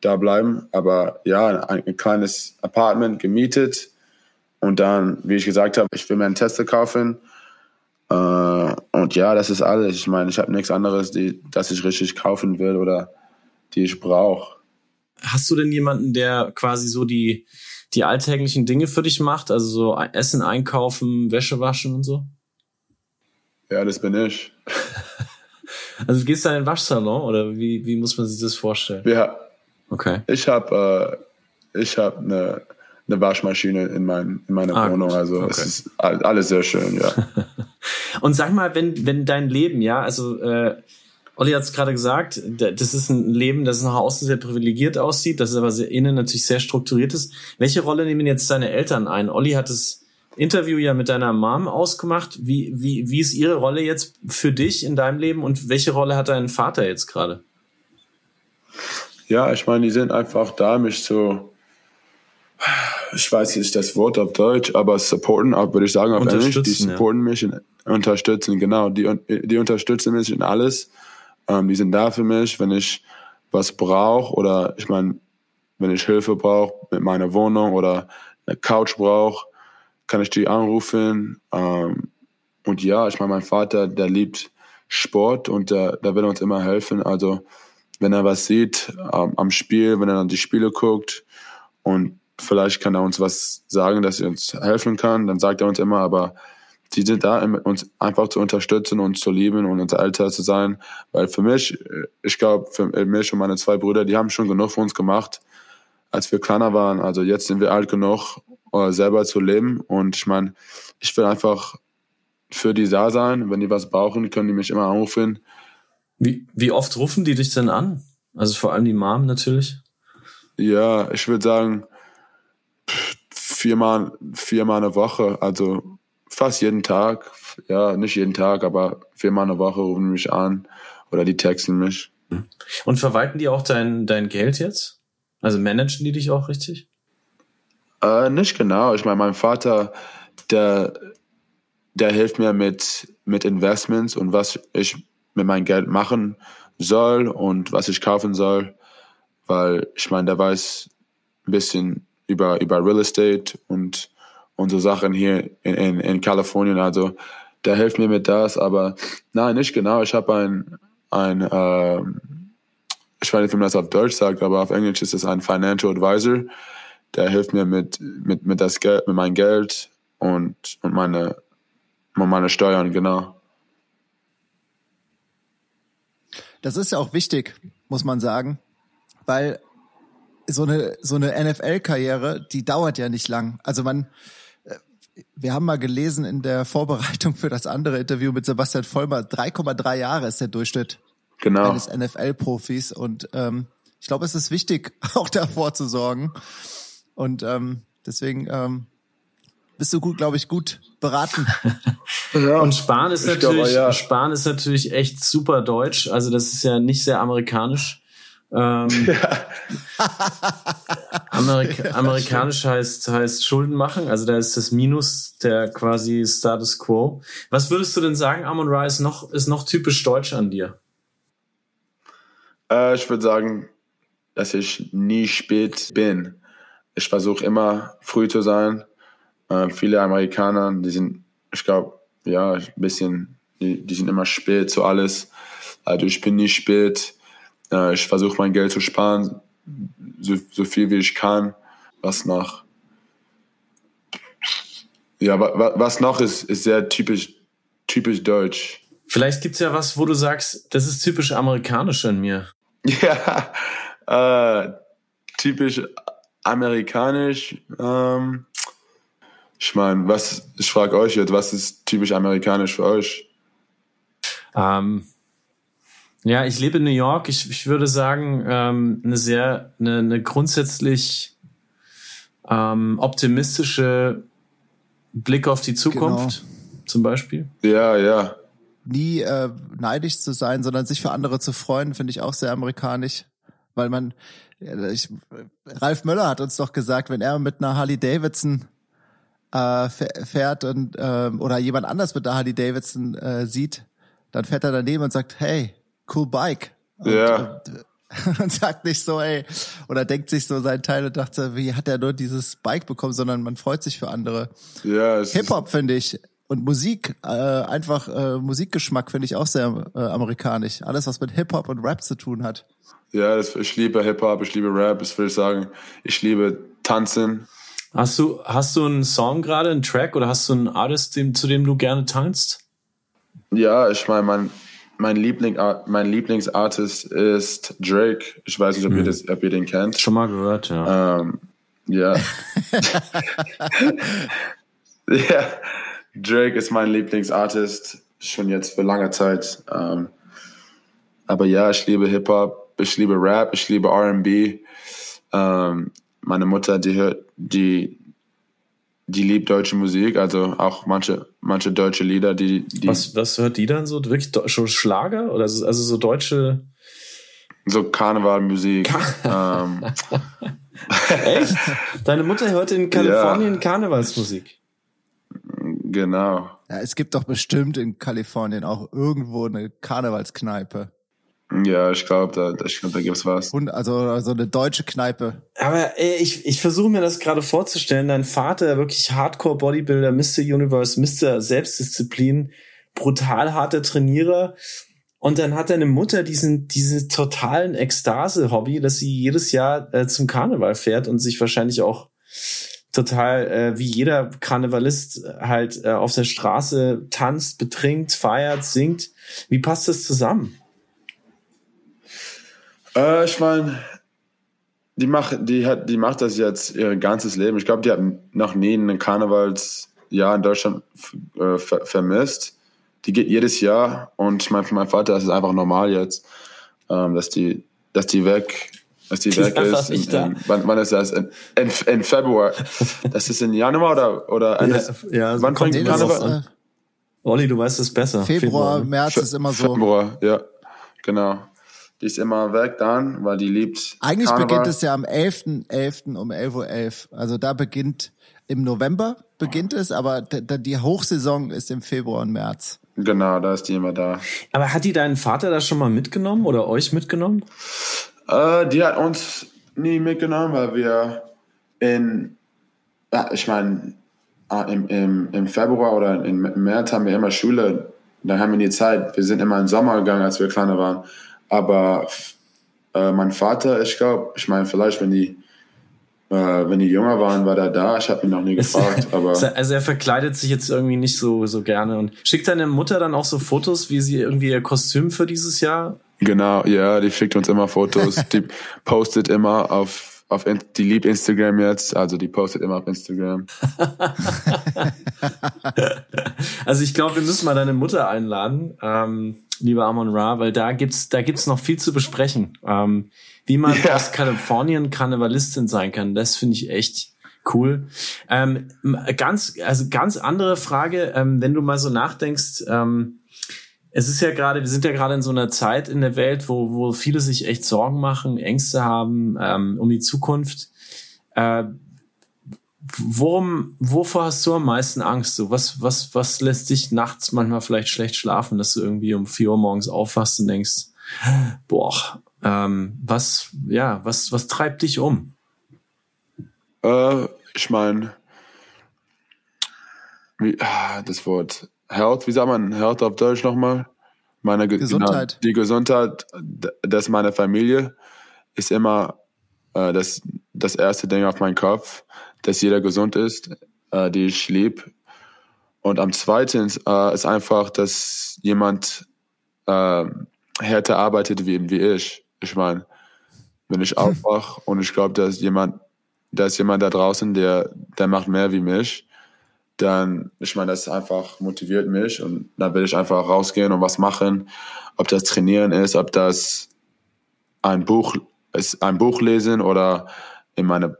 Speaker 4: da bleiben. Aber ja, ein, ein kleines Apartment gemietet. Und dann, wie ich gesagt habe, ich will mir einen Tesla kaufen. Äh, und ja, das ist alles. Ich meine, ich habe nichts anderes, die, das ich richtig kaufen will oder die ich brauche.
Speaker 2: Hast du denn jemanden, der quasi so die, die alltäglichen Dinge für dich macht? Also so Essen einkaufen, Wäsche waschen und so?
Speaker 4: Ja, das bin ich. *laughs*
Speaker 2: also du gehst da in den Waschsalon oder wie, wie muss man sich das vorstellen?
Speaker 4: Ja.
Speaker 2: Okay.
Speaker 4: Ich habe äh, ich habe eine eine Waschmaschine in, mein, in meiner ah, Wohnung. Also okay. es ist alles sehr schön, ja. *laughs*
Speaker 2: Und sag mal, wenn, wenn dein Leben, ja, also äh, Olli hat es gerade gesagt, das ist ein Leben, das nach außen sehr privilegiert aussieht, das ist aber sehr, innen natürlich sehr strukturiert ist. Welche Rolle nehmen jetzt deine Eltern ein? Olli hat das Interview ja mit deiner Mom ausgemacht. Wie, wie, wie ist ihre Rolle jetzt für dich in deinem Leben und welche Rolle hat dein Vater jetzt gerade?
Speaker 4: Ja, ich meine, die sind einfach da, mich so ich weiß nicht das Wort auf Deutsch, aber supporten, würde ich sagen auf Englisch, die supporten ja. mich und unterstützen, genau, die, die unterstützen mich in alles. Ähm, die sind da für mich, wenn ich was brauche oder ich meine, wenn ich Hilfe brauche mit meiner Wohnung oder eine Couch brauche, kann ich die anrufen. Ähm, und ja, ich meine, mein Vater, der liebt Sport und der, der will uns immer helfen. Also wenn er was sieht ähm, am Spiel, wenn er dann die Spiele guckt und vielleicht kann er uns was sagen, dass er uns helfen kann, dann sagt er uns immer, aber die sind da, uns einfach zu unterstützen, uns zu lieben und unser Alter zu sein. Weil für mich, ich glaube, für mich und meine zwei Brüder, die haben schon genug für uns gemacht, als wir kleiner waren. Also jetzt sind wir alt genug, uh, selber zu leben. Und ich meine, ich will einfach für die da sein. Wenn die was brauchen, können die mich immer anrufen.
Speaker 2: Wie, wie oft rufen die dich denn an? Also vor allem die Mom natürlich.
Speaker 4: Ja, ich würde sagen, viermal, viermal eine Woche, also fast jeden Tag. Ja, nicht jeden Tag, aber viermal eine Woche rufen mich an oder die texten mich.
Speaker 2: Und verwalten die auch dein, dein Geld jetzt? Also managen die dich auch richtig?
Speaker 4: Äh, nicht genau. Ich meine, mein Vater, der, der hilft mir mit, mit Investments und was ich mit meinem Geld machen soll und was ich kaufen soll. Weil ich meine, der weiß ein bisschen über, über Real Estate und, und so Sachen hier in, in, in Kalifornien. Also der hilft mir mit das, aber nein, nicht genau. Ich habe ein, ein äh, ich weiß nicht, wie man das auf Deutsch sagt, aber auf Englisch ist es ein Financial Advisor. Der hilft mir mit, mit, mit, das Geld, mit meinem Geld und, und meine, meine Steuern, genau.
Speaker 1: Das ist ja auch wichtig, muss man sagen, weil so eine, so eine NFL-Karriere, die dauert ja nicht lang. Also man, äh, wir haben mal gelesen in der Vorbereitung für das andere Interview mit Sebastian Vollmer, 3,3 Jahre ist der Durchschnitt
Speaker 4: genau.
Speaker 1: eines NFL-Profis. Und ähm, ich glaube, es ist wichtig, *laughs* auch davor zu sorgen. Und ähm, deswegen ähm, bist du gut, glaube ich, gut beraten. *laughs*
Speaker 2: ja, und Spahn ist natürlich, glaube, ja. Spahn ist natürlich echt super deutsch. Also das ist ja nicht sehr amerikanisch. Ähm, *laughs* ja. Amerika amerikanisch heißt, heißt Schulden machen, also da ist das Minus der quasi Status Quo. Was würdest du denn sagen, Amon Ra, ist noch, ist noch typisch deutsch an dir?
Speaker 4: Äh, ich würde sagen, dass ich nie spät bin. Ich versuche immer früh zu sein. Äh, viele Amerikaner, die sind, ich glaube, ja, ein bisschen, die, die sind immer spät zu alles. Also ich bin nie spät äh, ich versuche mein Geld zu sparen, so, so viel wie ich kann. Was noch? Ja, was noch ist, ist sehr typisch, typisch deutsch.
Speaker 2: Vielleicht gibt es ja was, wo du sagst, das ist typisch amerikanisch in mir. *laughs*
Speaker 4: Ja, äh, typisch amerikanisch. Ähm, ich meine, was, ich frage euch jetzt, was ist typisch amerikanisch für euch?
Speaker 2: Ähm, ja, ich lebe in New York. Ich, ich würde sagen, ähm, eine sehr, eine, eine grundsätzlich ähm, optimistische Blick auf die Zukunft, genau. zum Beispiel.
Speaker 4: Ja, ja.
Speaker 1: Nie äh, neidisch zu sein, sondern sich für andere zu freuen, finde ich auch sehr amerikanisch. Weil man, ich, Ralf Möller hat uns doch gesagt, wenn er mit einer Harley Davidson äh, fährt und äh, oder jemand anders mit der Harley Davidson äh, sieht, dann fährt er daneben und sagt, hey, cool Bike. Und,
Speaker 4: ja.
Speaker 1: Und, *laughs* und sagt nicht so, ey, oder denkt sich so sein Teil und dachte, wie hat er nur dieses Bike bekommen, sondern man freut sich für andere.
Speaker 4: Ja,
Speaker 1: Hip-Hop finde ich und Musik, äh, einfach äh, Musikgeschmack finde ich auch sehr äh, amerikanisch. Alles, was mit Hip-Hop und Rap zu tun hat.
Speaker 4: Ja, das, ich liebe Hip-Hop, ich liebe Rap, ich will sagen, ich liebe Tanzen.
Speaker 2: Hast du, hast du einen Song gerade, einen Track oder hast du einen Artist, dem, zu dem du gerne tanzt?
Speaker 4: Ja, ich meine, mein, mein, Liebling, mein Lieblingsartist ist Drake. Ich weiß nicht, ob, mhm. ihr, das, ob ihr den kennt.
Speaker 2: Schon mal gehört,
Speaker 4: ja. Ähm, ja. *laughs* ja. Drake ist mein Lieblingsartist, schon jetzt für lange Zeit. Ähm, aber ja, ich liebe Hip-Hop, ich liebe Rap, ich liebe RB. Ähm, meine Mutter, die hört, die, die liebt deutsche Musik, also auch manche, manche deutsche Lieder, die, die
Speaker 2: Was, was hört die dann so? Wirklich schon Schlager? Oder also so deutsche.
Speaker 4: So Karnevalmusik. Kar ähm. *laughs*
Speaker 2: Echt? Deine Mutter hört in Kalifornien ja. Karnevalsmusik.
Speaker 4: Genau.
Speaker 1: Ja, es gibt doch bestimmt in Kalifornien auch irgendwo eine Karnevalskneipe.
Speaker 4: Ja, ich glaube, da, ich glaub, da gibt's was.
Speaker 1: Und also, also eine deutsche Kneipe.
Speaker 2: Aber ey, ich, ich versuche mir das gerade vorzustellen. Dein Vater, wirklich Hardcore Bodybuilder, Mr. Universe, Mr. Selbstdisziplin, brutal harter Trainierer. Und dann hat deine Mutter diesen, diesen totalen Ekstase-Hobby, dass sie jedes Jahr äh, zum Karneval fährt und sich wahrscheinlich auch total äh, wie jeder Karnevalist halt äh, auf der Straße tanzt, betrinkt, feiert, singt. Wie passt das zusammen?
Speaker 4: Äh, ich meine, die macht, die hat, die macht das jetzt ihr ganzes Leben. Ich glaube, die hat noch nie ein Karnevalsjahr in Deutschland äh, ver vermisst. Die geht jedes Jahr und ich meine, für meinen Vater ist es einfach normal jetzt, ähm, dass die, dass die weg, dass die, *laughs* die weg ist. In, in, wann, wann, ist das? In, in, in, Februar. Das ist in Januar oder, oder Ende?
Speaker 2: Ja, ja wann fängt Karneval? Olli, du weißt es besser.
Speaker 1: Februar, Februar März Fe ist immer so.
Speaker 4: Februar, ja, genau. Die ist immer weg dann, weil die liebt.
Speaker 1: Eigentlich Karneval. beginnt es ja am 11.11. .11. um 11.11 Uhr. Also da beginnt im November beginnt es, aber die Hochsaison ist im Februar und März.
Speaker 4: Genau, da ist die immer da.
Speaker 2: Aber hat die deinen Vater da schon mal mitgenommen oder euch mitgenommen?
Speaker 4: Äh, die hat uns nie mitgenommen, weil wir in, ja, ich meine, ah, im, im, im Februar oder im März haben wir immer Schule. Da haben wir nie Zeit. Wir sind immer im Sommer gegangen, als wir kleiner waren. Aber äh, mein Vater, ich glaube, ich meine, vielleicht, wenn die, äh, wenn die jünger waren, war er da. Ich habe ihn noch nie *laughs* gefragt. aber
Speaker 2: also er verkleidet sich jetzt irgendwie nicht so, so gerne. Und schickt deine Mutter dann auch so Fotos, wie sie irgendwie ihr Kostüm für dieses Jahr?
Speaker 4: Genau, ja, die schickt uns immer Fotos. *laughs* die postet immer auf auf die liebt Instagram jetzt, also die postet immer auf Instagram. *laughs*
Speaker 2: also ich glaube, wir müssen mal deine Mutter einladen. Ähm, lieber Amon Ra, weil da gibt's, da gibt's noch viel zu besprechen. Ähm, wie man ja. aus Kalifornien Karnevalistin sein kann, das finde ich echt cool. Ähm, ganz, also ganz andere Frage, ähm, wenn du mal so nachdenkst, ähm, es ist ja gerade, wir sind ja gerade in so einer Zeit in der Welt, wo, wo viele sich echt Sorgen machen, Ängste haben ähm, um die Zukunft. Äh, worum, wovor hast du am meisten Angst? So, was, was, was lässt dich nachts manchmal vielleicht schlecht schlafen, dass du irgendwie um vier Uhr morgens aufwachst und denkst, boah, ähm, was, ja, was, was treibt dich um?
Speaker 4: Äh, ich meine, ah, das Wort Health, wie sagt man Health auf Deutsch nochmal? Meine Gesundheit. Genau, die Gesundheit, das meiner Familie ist immer äh, das, das erste Ding auf meinem Kopf dass jeder gesund ist, äh, die ich liebe. Und am zweiten äh, ist einfach, dass jemand äh, härter arbeitet wie, wie ich. Ich meine, wenn ich *laughs* aufwache und ich glaube, dass jemand, da ist jemand da draußen, der, der macht mehr wie mich, dann, ich meine, das einfach motiviert mich und dann will ich einfach rausgehen und was machen. Ob das Trainieren ist, ob das ein Buch ist, ein Buch lesen oder in meine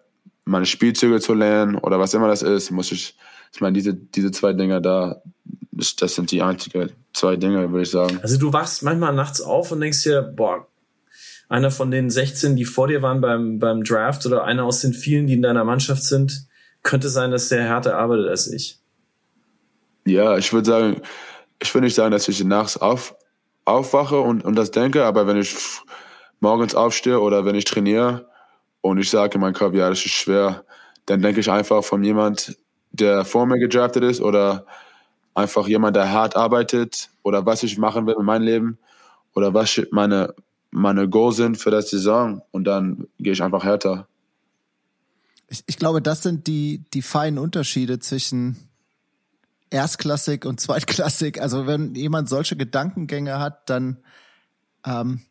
Speaker 4: meine Spielzüge zu lernen oder was immer das ist, muss ich, ich meine, diese, diese zwei Dinge da, das sind die einzigen zwei Dinge, würde ich sagen.
Speaker 2: Also du wachst manchmal nachts auf und denkst dir, boah, einer von den 16, die vor dir waren beim, beim Draft oder einer aus den vielen, die in deiner Mannschaft sind, könnte sein, dass der härter arbeitet als ich.
Speaker 4: Ja, ich würde sagen, ich würde nicht sagen, dass ich nachts auf, aufwache und, und das denke, aber wenn ich morgens aufstehe oder wenn ich trainiere, und ich sage in meinem Kopf, ja, das ist schwer, dann denke ich einfach von jemand, der vor mir gedraftet ist oder einfach jemand, der hart arbeitet oder was ich machen will in meinem Leben oder was meine, meine Goals sind für das Saison und dann gehe ich einfach härter.
Speaker 1: Ich, ich glaube, das sind die, die feinen Unterschiede zwischen erstklassig und zweitklassig. Also wenn jemand solche Gedankengänge hat, dann ähm,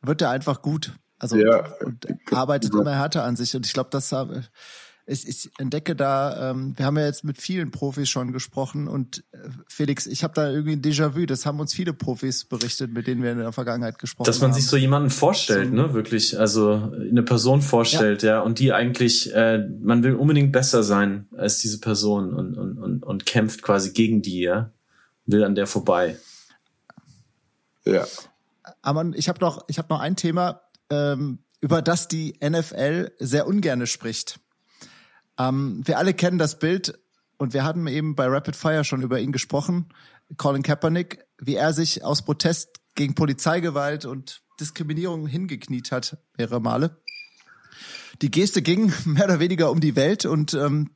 Speaker 1: wird er einfach gut. Also ja. und arbeitet immer härter an sich. Und ich glaube, das habe ich, ich entdecke da, ähm, wir haben ja jetzt mit vielen Profis schon gesprochen und äh, Felix, ich habe da irgendwie ein Déjà-vu, das haben uns viele Profis berichtet, mit denen wir in der Vergangenheit gesprochen haben.
Speaker 2: Dass man
Speaker 1: haben.
Speaker 2: sich so jemanden vorstellt, so, ne, wirklich, also eine Person vorstellt, ja, ja und die eigentlich, äh, man will unbedingt besser sein als diese Person und, und, und, und kämpft quasi gegen die, ja, will an der vorbei.
Speaker 1: Ja. Aber ich habe noch, ich habe noch ein Thema, ähm, über das die NFL sehr ungerne spricht. Ähm, wir alle kennen das Bild und wir hatten eben bei Rapid Fire schon über ihn gesprochen, Colin Kaepernick, wie er sich aus Protest gegen Polizeigewalt und Diskriminierung hingekniet hat, mehrere Male. Die Geste ging *laughs* mehr oder weniger um die Welt und ähm,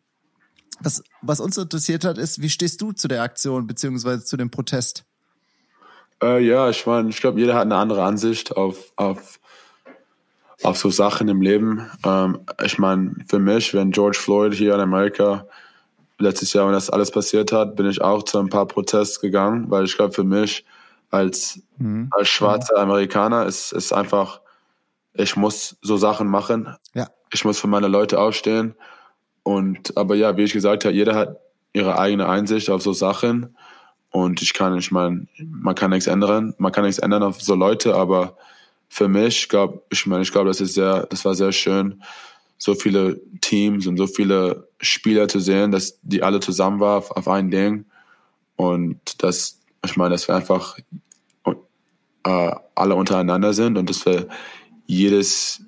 Speaker 1: was, was uns interessiert hat, ist, wie stehst du zu der Aktion beziehungsweise zu dem Protest?
Speaker 4: Äh, ja, ich meine, ich glaube, jeder hat eine andere Ansicht auf, auf auf so Sachen im Leben. Ähm, ich meine, für mich, wenn George Floyd hier in Amerika letztes Jahr, wenn das alles passiert hat, bin ich auch zu ein paar Protests gegangen, weil ich glaube, für mich als, mhm. als schwarzer Amerikaner ist es einfach, ich muss so Sachen machen. Ja. Ich muss für meine Leute aufstehen. Und, aber ja, wie ich gesagt habe, jeder hat ihre eigene Einsicht auf so Sachen. Und ich kann, ich meine, man kann nichts ändern. Man kann nichts ändern auf so Leute, aber für mich, glaub, ich meine, ich glaube, das ist sehr, das war sehr schön, so viele Teams und so viele Spieler zu sehen, dass die alle zusammen waren auf, auf ein Ding. Und das, ich meine, dass wir einfach äh, alle untereinander sind und dass wir jedes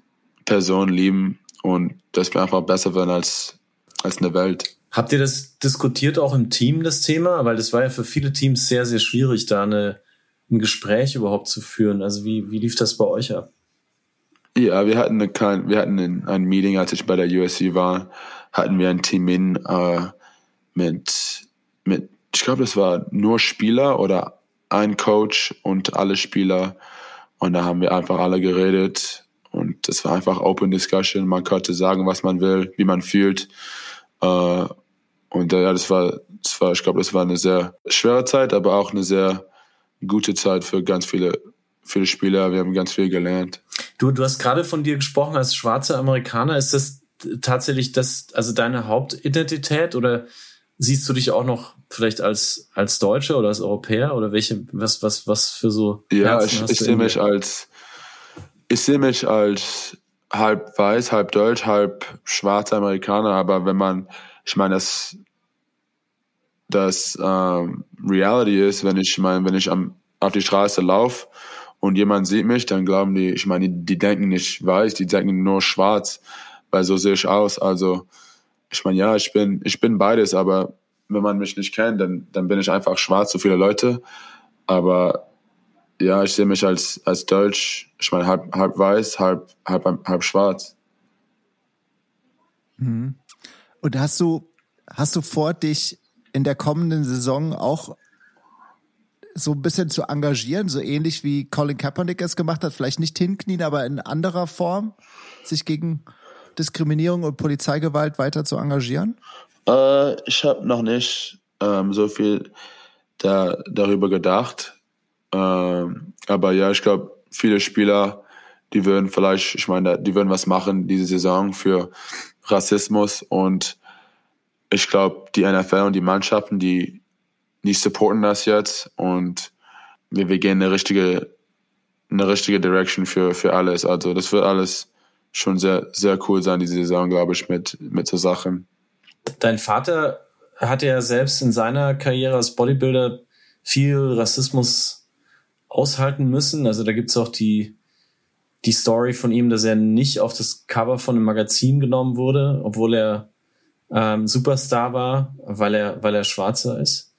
Speaker 4: Person lieben und dass wir einfach besser werden als, als eine Welt.
Speaker 2: Habt ihr das diskutiert auch im Team, das Thema? Weil das war ja für viele Teams sehr, sehr schwierig, da eine ein Gespräch überhaupt zu führen? Also wie, wie lief das bei euch ab?
Speaker 4: Ja, wir hatten, eine, wir hatten ein Meeting, als ich bei der USC war, hatten wir ein Team in äh, mit, mit, ich glaube, das war nur Spieler oder ein Coach und alle Spieler. Und da haben wir einfach alle geredet und das war einfach Open Discussion. Man konnte sagen, was man will, wie man fühlt. Äh, und äh, ja, das war, das war, ich glaube, das war eine sehr schwere Zeit, aber auch eine sehr gute Zeit für ganz viele, viele Spieler. Wir haben ganz viel gelernt.
Speaker 2: Du, du hast gerade von dir gesprochen als schwarzer Amerikaner. Ist das tatsächlich das, also deine Hauptidentität oder siehst du dich auch noch vielleicht als, als Deutscher oder als Europäer oder welche, was, was, was für so?
Speaker 4: Ja, Herzen ich, ich sehe mich als, ich sehe mich als halb weiß, halb deutsch, halb schwarzer Amerikaner, aber wenn man, ich meine, das, das ähm, Reality ist, wenn ich mein, wenn ich am, auf die Straße laufe und jemand sieht mich, dann glauben die, ich meine, die, die denken nicht weiß, die denken nur schwarz, weil so sehe ich aus. Also ich meine, ja, ich bin, ich bin beides, aber wenn man mich nicht kennt, dann, dann bin ich einfach schwarz, so viele Leute. Aber ja, ich sehe mich als, als Deutsch, ich meine, halb, halb weiß, halb, halb, halb schwarz.
Speaker 1: Mhm. Und hast du, hast du vor, dich in der kommenden Saison auch so ein bisschen zu engagieren, so ähnlich wie Colin Kaepernick es gemacht hat, vielleicht nicht hinknien, aber in anderer Form, sich gegen Diskriminierung und Polizeigewalt weiter zu engagieren?
Speaker 4: Äh, ich habe noch nicht ähm, so viel da, darüber gedacht. Ähm, aber ja, ich glaube, viele Spieler, die würden vielleicht, ich meine, die würden was machen diese Saison für Rassismus und ich glaube, die NFL und die Mannschaften, die, die supporten das jetzt und wir, wir gehen eine richtige, eine richtige Direction für, für alles. Also das wird alles schon sehr, sehr cool sein, diese Saison, glaube ich, mit, mit so Sachen.
Speaker 2: Dein Vater hatte ja selbst in seiner Karriere als Bodybuilder viel Rassismus aushalten müssen. Also da gibt's auch die, die Story von ihm, dass er nicht auf das Cover von einem Magazin genommen wurde, obwohl er ähm, Superstar war, weil er, weil er Schwarzer ist.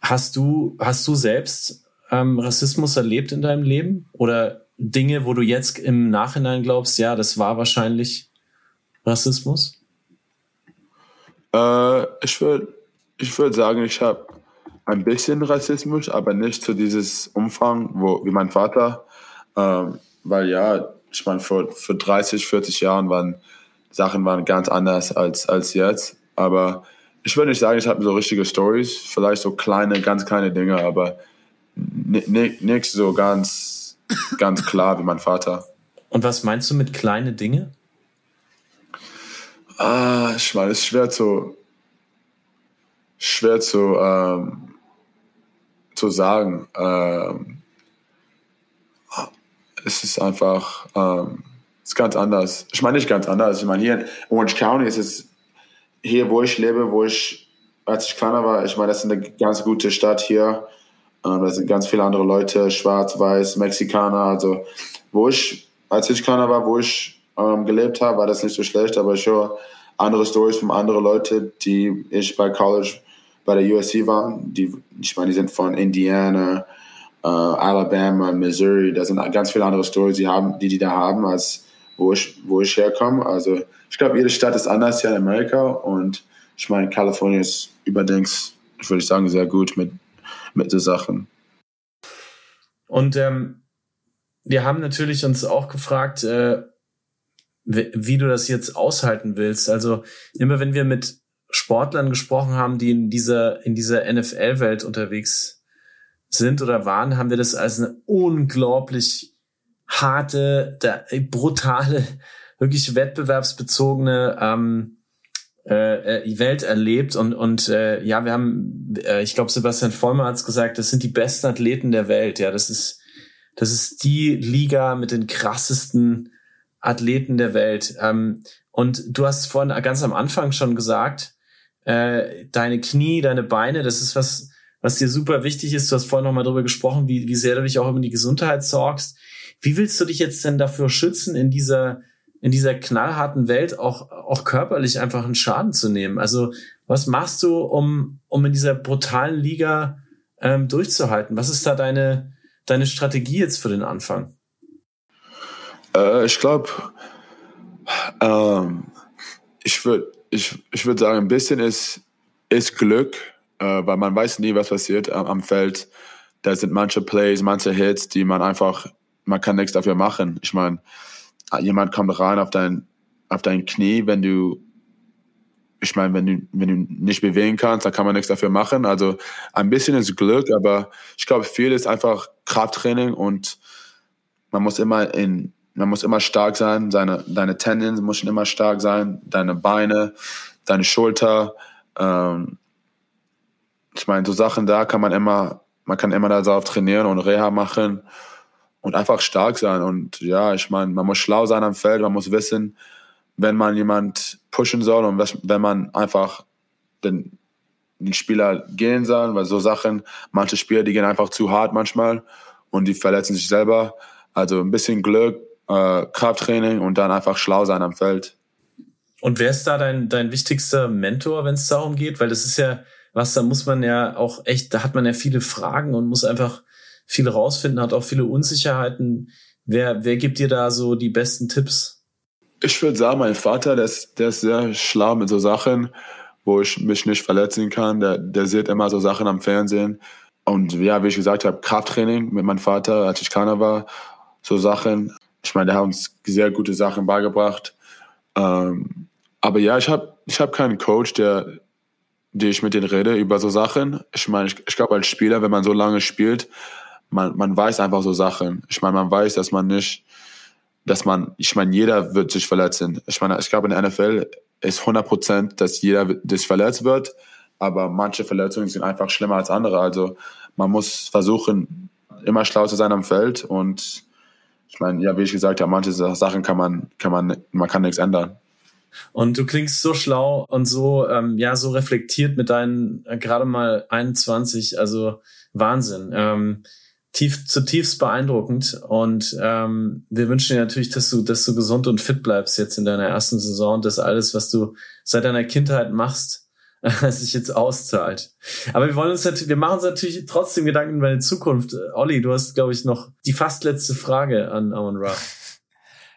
Speaker 2: Hast du, hast du selbst ähm, Rassismus erlebt in deinem Leben? Oder Dinge, wo du jetzt im Nachhinein glaubst, ja, das war wahrscheinlich Rassismus?
Speaker 4: Äh, ich würde ich würd sagen, ich habe ein bisschen Rassismus, aber nicht zu dieses Umfang, wo, wie mein Vater. Ähm, weil ja, ich meine, vor, vor 30, 40 Jahren waren Sachen waren ganz anders als, als jetzt. Aber ich würde nicht sagen, ich habe so richtige Stories, vielleicht so kleine, ganz kleine Dinge, aber nichts so ganz, ganz klar wie mein Vater.
Speaker 2: Und was meinst du mit kleine Dinge?
Speaker 4: Ah, ich meine, es ist schwer zu, schwer zu, ähm, zu sagen. Ähm, es ist einfach, ähm, ist ganz anders. Ich meine nicht ganz anders. Ich meine, hier in Orange County ist es, hier wo ich lebe, wo ich, als ich kleiner war, ich meine, das ist eine ganz gute Stadt hier. Ähm, da sind ganz viele andere Leute, schwarz, weiß, Mexikaner. Also, wo ich, als ich kleiner war, wo ich ähm, gelebt habe, war das nicht so schlecht, aber ich höre andere Stories von anderen Leuten, die ich bei College bei der USC waren. Die, ich meine, die sind von Indiana, äh, Alabama, Missouri. Da sind ganz viele andere Stories, die, haben, die die da haben, als wo ich, wo ich herkomme. Also, ich glaube, jede Stadt ist anders hier in Amerika und ich meine, Kalifornien ist überdings, ich sagen, sehr gut mit mit den Sachen.
Speaker 2: Und ähm, wir haben natürlich uns auch gefragt, äh, wie, wie du das jetzt aushalten willst. Also immer wenn wir mit Sportlern gesprochen haben, die in dieser, in dieser NFL-Welt unterwegs sind oder waren, haben wir das als eine unglaublich harte, brutale, wirklich wettbewerbsbezogene ähm, äh, äh, Welt erlebt und und äh, ja, wir haben, äh, ich glaube, Sebastian Vollmer hat es gesagt, das sind die besten Athleten der Welt. Ja, das ist das ist die Liga mit den krassesten Athleten der Welt. Ähm, und du hast vorhin ganz am Anfang schon gesagt, äh, deine Knie, deine Beine, das ist was, was dir super wichtig ist. Du hast vorhin noch mal darüber gesprochen, wie, wie sehr du dich auch um die Gesundheit sorgst. Wie willst du dich jetzt denn dafür schützen in dieser in dieser knallharten Welt auch, auch körperlich einfach einen Schaden zu nehmen. Also was machst du, um, um in dieser brutalen Liga ähm, durchzuhalten? Was ist da deine, deine Strategie jetzt für den Anfang?
Speaker 4: Äh, ich glaube, ähm, ich würde ich, ich würd sagen, ein bisschen ist, ist Glück, äh, weil man weiß nie, was passiert am, am Feld. Da sind manche Plays, manche Hits, die man einfach, man kann nichts dafür machen. Ich meine, jemand kommt rein auf dein, auf dein Knie, wenn du, ich meine, wenn du, wenn du nicht bewegen kannst, dann kann man nichts dafür machen. Also ein bisschen ist Glück, aber ich glaube, viel ist einfach Krafttraining und man muss immer in, man muss immer stark sein, seine, deine Tendons müssen immer stark sein, deine Beine, deine Schulter. Ähm, ich meine, so Sachen da kann man immer, man kann immer darauf trainieren und Reha machen und einfach stark sein. Und ja, ich meine, man muss schlau sein am Feld, man muss wissen, wenn man jemand pushen soll und wenn man einfach den, den Spieler gehen soll, weil so Sachen, manche Spieler, die gehen einfach zu hart manchmal und die verletzen sich selber. Also ein bisschen Glück, äh, Krafttraining und dann einfach schlau sein am Feld.
Speaker 2: Und wer ist da dein, dein wichtigster Mentor, wenn es darum geht? Weil das ist ja was, da muss man ja auch echt, da hat man ja viele Fragen und muss einfach viel rausfinden, hat auch viele Unsicherheiten. Wer, wer gibt dir da so die besten Tipps?
Speaker 4: Ich würde sagen, mein Vater, der ist, der ist sehr schlau mit so Sachen, wo ich mich nicht verletzen kann. Der, der sieht immer so Sachen am Fernsehen. Und ja, wie ich gesagt habe, Krafttraining mit meinem Vater, als ich kleiner war, so Sachen. Ich meine, der hat uns sehr gute Sachen beigebracht. Ähm, aber ja, ich habe ich hab keinen Coach, der, der ich mit denen rede über so Sachen. Ich meine, ich, ich glaube, als Spieler, wenn man so lange spielt, man, man weiß einfach so Sachen. Ich meine, man weiß, dass man nicht, dass man, ich meine, jeder wird sich verletzen. Ich meine, ich glaube, in der NFL ist 100 Prozent, dass jeder sich verletzt wird, aber manche Verletzungen sind einfach schlimmer als andere. Also man muss versuchen, immer schlau zu sein am Feld und ich meine, ja, wie ich gesagt habe, manche Sachen kann man, kann man, man kann nichts ändern.
Speaker 2: Und du klingst so schlau und so, ähm, ja, so reflektiert mit deinen äh, gerade mal 21, also Wahnsinn. Ähm, tief, zutiefst beeindruckend. Und ähm, wir wünschen dir natürlich, dass du, dass du gesund und fit bleibst jetzt in deiner ersten Saison und dass alles, was du seit deiner Kindheit machst, *laughs* sich jetzt auszahlt. Aber wir wollen uns natürlich, wir machen uns natürlich trotzdem Gedanken über die Zukunft. Olli, du hast, glaube ich, noch die fast letzte Frage an Amon Ra. *laughs*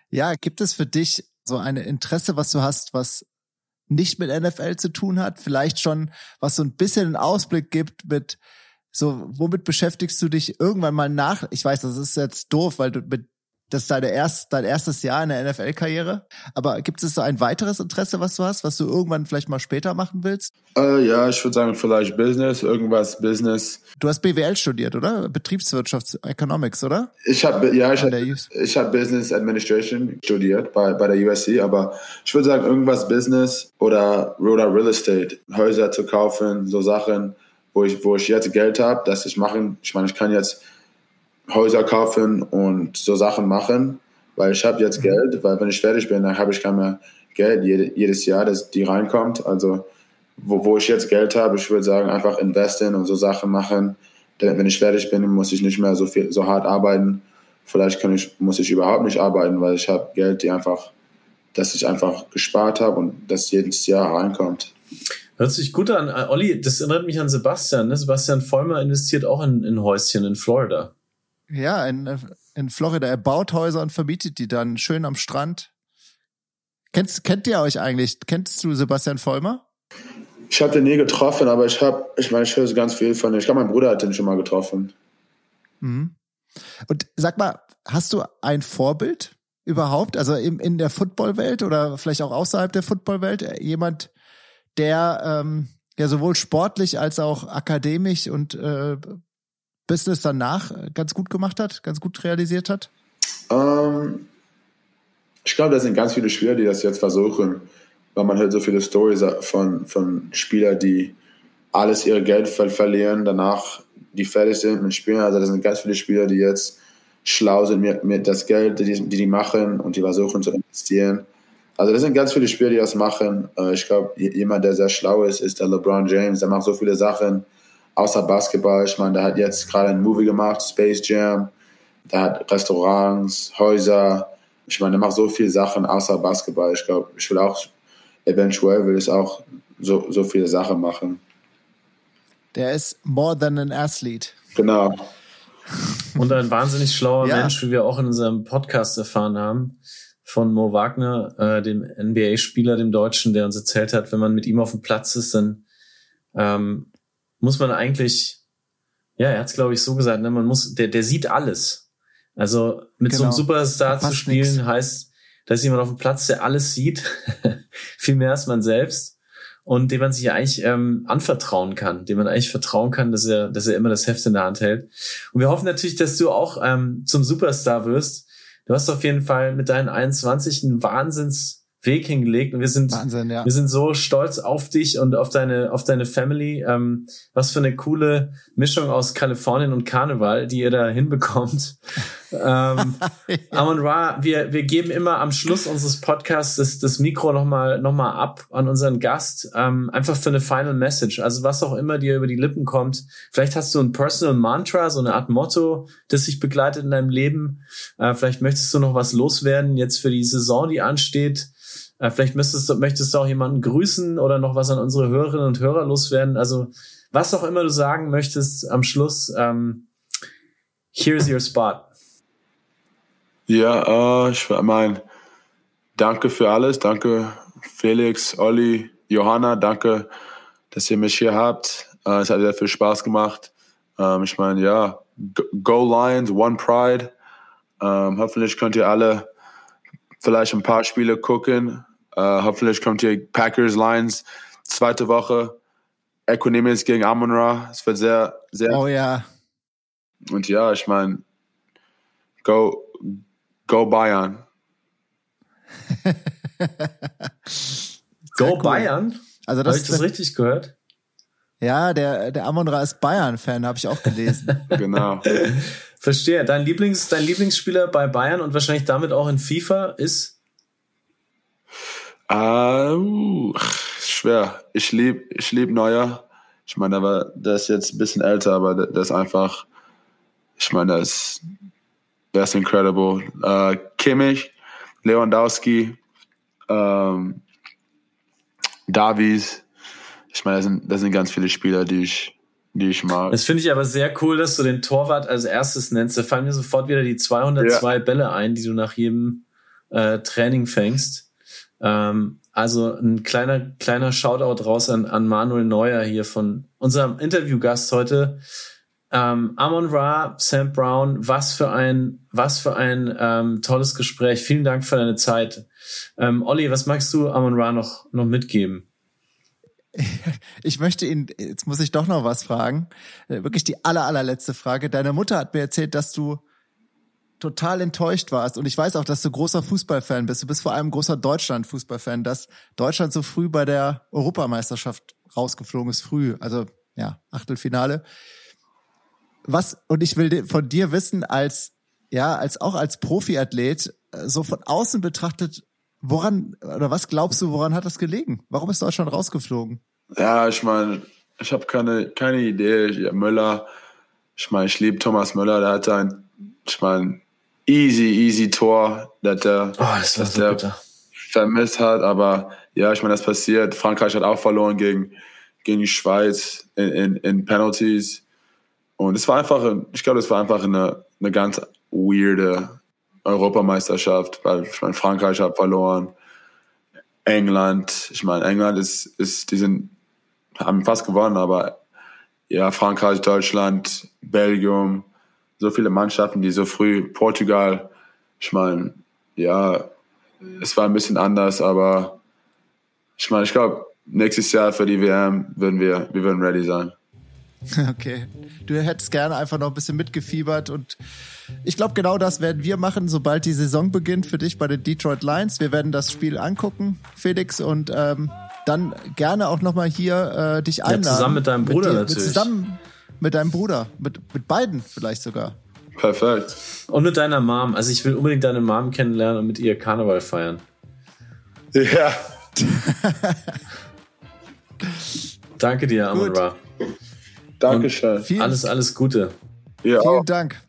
Speaker 1: Ja, gibt es für dich so ein Interesse, was du hast, was nicht mit NFL zu tun hat? Vielleicht schon, was so ein bisschen einen Ausblick gibt mit so, womit beschäftigst du dich irgendwann mal nach? Ich weiß, das ist jetzt doof, weil du mit das ist deine erst, dein erstes Jahr in der NFL-Karriere. Aber gibt es so ein weiteres Interesse, was du hast, was du irgendwann vielleicht mal später machen willst?
Speaker 4: Äh, ja, ich würde sagen, vielleicht Business, irgendwas Business.
Speaker 1: Du hast BWL studiert, oder? Betriebswirtschaft, Economics, oder?
Speaker 4: Ich habe ja, ich habe ich hab Business Administration studiert bei, bei der USC, aber ich würde sagen, irgendwas Business oder, oder Real Estate, Häuser zu kaufen, so Sachen, wo ich, wo ich jetzt Geld habe, dass ich machen, ich meine, ich kann jetzt Häuser kaufen und so Sachen machen, weil ich habe jetzt mhm. Geld, weil wenn ich fertig bin, dann habe ich kein mehr Geld jede, jedes Jahr, dass die reinkommt. Also wo, wo ich jetzt Geld habe, ich würde sagen, einfach investieren und so Sachen machen. Denn wenn ich fertig bin, muss ich nicht mehr so viel, so hart arbeiten. Vielleicht kann ich, muss ich überhaupt nicht arbeiten, weil ich habe Geld, die einfach, dass ich einfach gespart habe und das jedes Jahr reinkommt.
Speaker 2: Hört sich gut an. Olli, das erinnert mich an Sebastian. Ne? Sebastian Vollmer investiert auch in, in Häuschen in Florida.
Speaker 1: Ja, in, in Florida. Er baut Häuser und verbietet die dann schön am Strand. Kennst, kennt ihr euch eigentlich? Kennst du Sebastian Vollmer?
Speaker 4: Ich habe den nie getroffen, aber ich habe, ich meine, ich höre ganz viel von ihm. Ich glaube, mein Bruder hat den schon mal getroffen.
Speaker 1: Mhm. Und sag mal, hast du ein Vorbild überhaupt? Also in, in der Footballwelt oder vielleicht auch außerhalb der Footballwelt? Jemand, der ähm, ja sowohl sportlich als auch akademisch und äh, Business danach ganz gut gemacht hat, ganz gut realisiert hat?
Speaker 4: Ähm, ich glaube, da sind ganz viele Spieler, die das jetzt versuchen, weil man hört so viele Stories von, von Spielern, die alles ihre Geld verlieren, danach die fertig sind mit Spielen. Also da sind ganz viele Spieler, die jetzt schlau sind mit, mit das Geld, die, die die machen und die versuchen zu investieren. Also das sind ganz viele Spieler, die das machen. Äh, ich glaube, jemand, der sehr schlau ist, ist der LeBron James. Der macht so viele Sachen außer Basketball, ich meine, der hat jetzt gerade ein Movie gemacht, Space Jam, der hat Restaurants, Häuser. Ich meine, der macht so viele Sachen außer Basketball. Ich glaube, ich will auch, eventuell will ich auch so, so viele Sachen machen.
Speaker 1: Der ist more than an athlete.
Speaker 4: Genau.
Speaker 2: Und ein wahnsinnig schlauer ja. Mensch, wie wir auch in unserem Podcast erfahren haben, von Mo Wagner, äh, dem NBA-Spieler, dem Deutschen, der uns erzählt hat, wenn man mit ihm auf dem Platz ist, dann ähm, muss man eigentlich, ja, er hat es glaube ich so gesagt, ne, man muss, der, der sieht alles. Also mit genau. so einem genau. Superstar zu spielen nix. heißt, da ist jemand auf dem Platz, der alles sieht, *laughs* viel mehr als man selbst und dem man sich eigentlich ähm, anvertrauen kann, dem man eigentlich vertrauen kann, dass er, dass er immer das Heft in der Hand hält. Und wir hoffen natürlich, dass du auch ähm, zum Superstar wirst. Du hast auf jeden Fall mit deinen 21 einen Wahnsinns Weg hingelegt und wir sind
Speaker 1: Wahnsinn, ja.
Speaker 2: wir sind so stolz auf dich und auf deine auf deine Family. Ähm, was für eine coole Mischung aus Kalifornien und Karneval, die ihr da hinbekommt. *laughs* ähm. Amon Ra, wir wir geben immer am Schluss unseres Podcasts das, das Mikro noch mal noch mal ab an unseren Gast, ähm, einfach für eine Final Message. Also was auch immer dir über die Lippen kommt. Vielleicht hast du ein Personal Mantra, so eine Art Motto, das sich begleitet in deinem Leben. Äh, vielleicht möchtest du noch was loswerden jetzt für die Saison, die ansteht. Äh, vielleicht müsstest du, möchtest du auch jemanden grüßen oder noch was an unsere Hörerinnen und Hörer loswerden. Also was auch immer du sagen möchtest am Schluss, ähm, here's your spot.
Speaker 4: Ja, äh, ich meine, danke für alles. Danke Felix, Olli, Johanna. Danke, dass ihr mich hier habt. Äh, es hat sehr viel Spaß gemacht. Ähm, ich meine, ja, Go Lions, One Pride. Ähm, hoffentlich könnt ihr alle vielleicht ein paar Spiele gucken. Uh, hoffentlich kommt hier Packers Lions zweite Woche. Equanimous gegen Amon Ra. Es wird sehr, sehr.
Speaker 1: Oh ja.
Speaker 4: Und ja, ich meine, go, go Bayern.
Speaker 2: go cool. Bayern?
Speaker 1: Also das
Speaker 2: Habe ich das richtig gehört?
Speaker 1: Ja, der, der Amon Ra ist Bayern-Fan, habe ich auch gelesen. *laughs* *laughs*
Speaker 4: genau.
Speaker 2: Verstehe. Dein, Lieblings, dein Lieblingsspieler bei Bayern und wahrscheinlich damit auch in FIFA ist?
Speaker 4: Uh, schwer. Ich liebe ich lieb Neuer. Ich meine, aber der ist jetzt ein bisschen älter, aber der, der ist einfach, ich meine, der ist, der ist incredible. Uh, Kimmich, Lewandowski, ähm, Davies. Ich meine, da sind, da sind ganz viele Spieler, die ich, die ich mag.
Speaker 2: Das finde ich aber sehr cool, dass du den Torwart als erstes nennst. Da fallen mir sofort wieder die 202 ja. Bälle ein, die du nach jedem äh, Training fängst. Ähm, also ein kleiner, kleiner Shoutout raus an, an Manuel Neuer hier von unserem Interviewgast heute. Ähm, Amon Ra, Sam Brown, was für ein, was für ein ähm, tolles Gespräch. Vielen Dank für deine Zeit. Ähm, Olli, was magst du Amon Ra noch, noch mitgeben? *laughs*
Speaker 1: Ich möchte ihn, jetzt muss ich doch noch was fragen. Äh, wirklich die aller, allerletzte Frage. Deine Mutter hat mir erzählt, dass du total enttäuscht warst. Und ich weiß auch, dass du großer Fußballfan bist. Du bist vor allem großer Deutschland-Fußballfan, dass Deutschland so früh bei der Europameisterschaft rausgeflogen ist. Früh, also ja, Achtelfinale. Was, und ich will von dir wissen, als, ja, als auch als Profiathlet, äh, so von außen betrachtet, woran, oder was glaubst du, woran hat das gelegen? Warum ist Deutschland rausgeflogen?
Speaker 4: Ja, ich meine, ich habe keine, keine Idee. Ja, Müller, ich meine, ich liebe Thomas Müller, der hat ein, ich meine, easy, easy Tor, dass der,
Speaker 2: oh, das dass
Speaker 4: so der vermisst hat. Aber ja, ich meine, das passiert. Frankreich hat auch verloren gegen, gegen die Schweiz in, in, in Penalties. Und es war einfach, ich glaube, es war einfach eine, eine ganz weirde Europameisterschaft, weil ich meine, Frankreich hat verloren, England, ich meine, England ist, ist, die sind, haben fast gewonnen, aber ja, Frankreich, Deutschland, Belgium, so viele Mannschaften, die so früh, Portugal, ich meine, ja, es war ein bisschen anders, aber ich meine, ich glaube, nächstes Jahr für die WM würden wir, wir würden ready sein. *laughs*
Speaker 1: Okay. Du hättest gerne einfach noch ein bisschen mitgefiebert und ich glaube, genau das werden wir machen, sobald die Saison beginnt für dich bei den Detroit Lions. Wir werden das Spiel angucken, Felix, und ähm, dann gerne auch nochmal hier äh, dich einladen. Ja,
Speaker 2: zusammen mit deinem Bruder
Speaker 1: mit
Speaker 2: dir, natürlich.
Speaker 1: Zusammen mit deinem Bruder, mit, mit beiden vielleicht sogar.
Speaker 4: Perfekt.
Speaker 2: Und mit deiner Mom. Also ich will unbedingt deine Mom kennenlernen und mit ihr Karneval feiern.
Speaker 4: Ja. *laughs*
Speaker 2: Danke dir, Amon Ra.
Speaker 4: Dankeschön.
Speaker 2: Alles, alles Gute.
Speaker 1: Ja. Vielen Dank.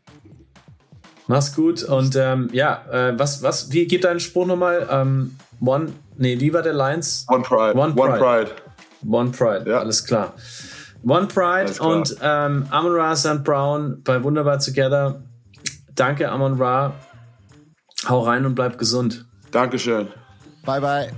Speaker 2: Mach's gut und ähm, ja, äh, was, was, wie geht dein Spruch nochmal? Ähm, one, nee, wie war der Lines?
Speaker 4: One Pride.
Speaker 2: One Pride.
Speaker 4: One Pride.
Speaker 2: One Pride, ja. alles klar. One Pride und ähm, Amon Ra St. Brown bei Wunderbar Together. Danke, Amon Ra. Hau rein und bleib gesund.
Speaker 4: Dankeschön.
Speaker 1: Bye, bye.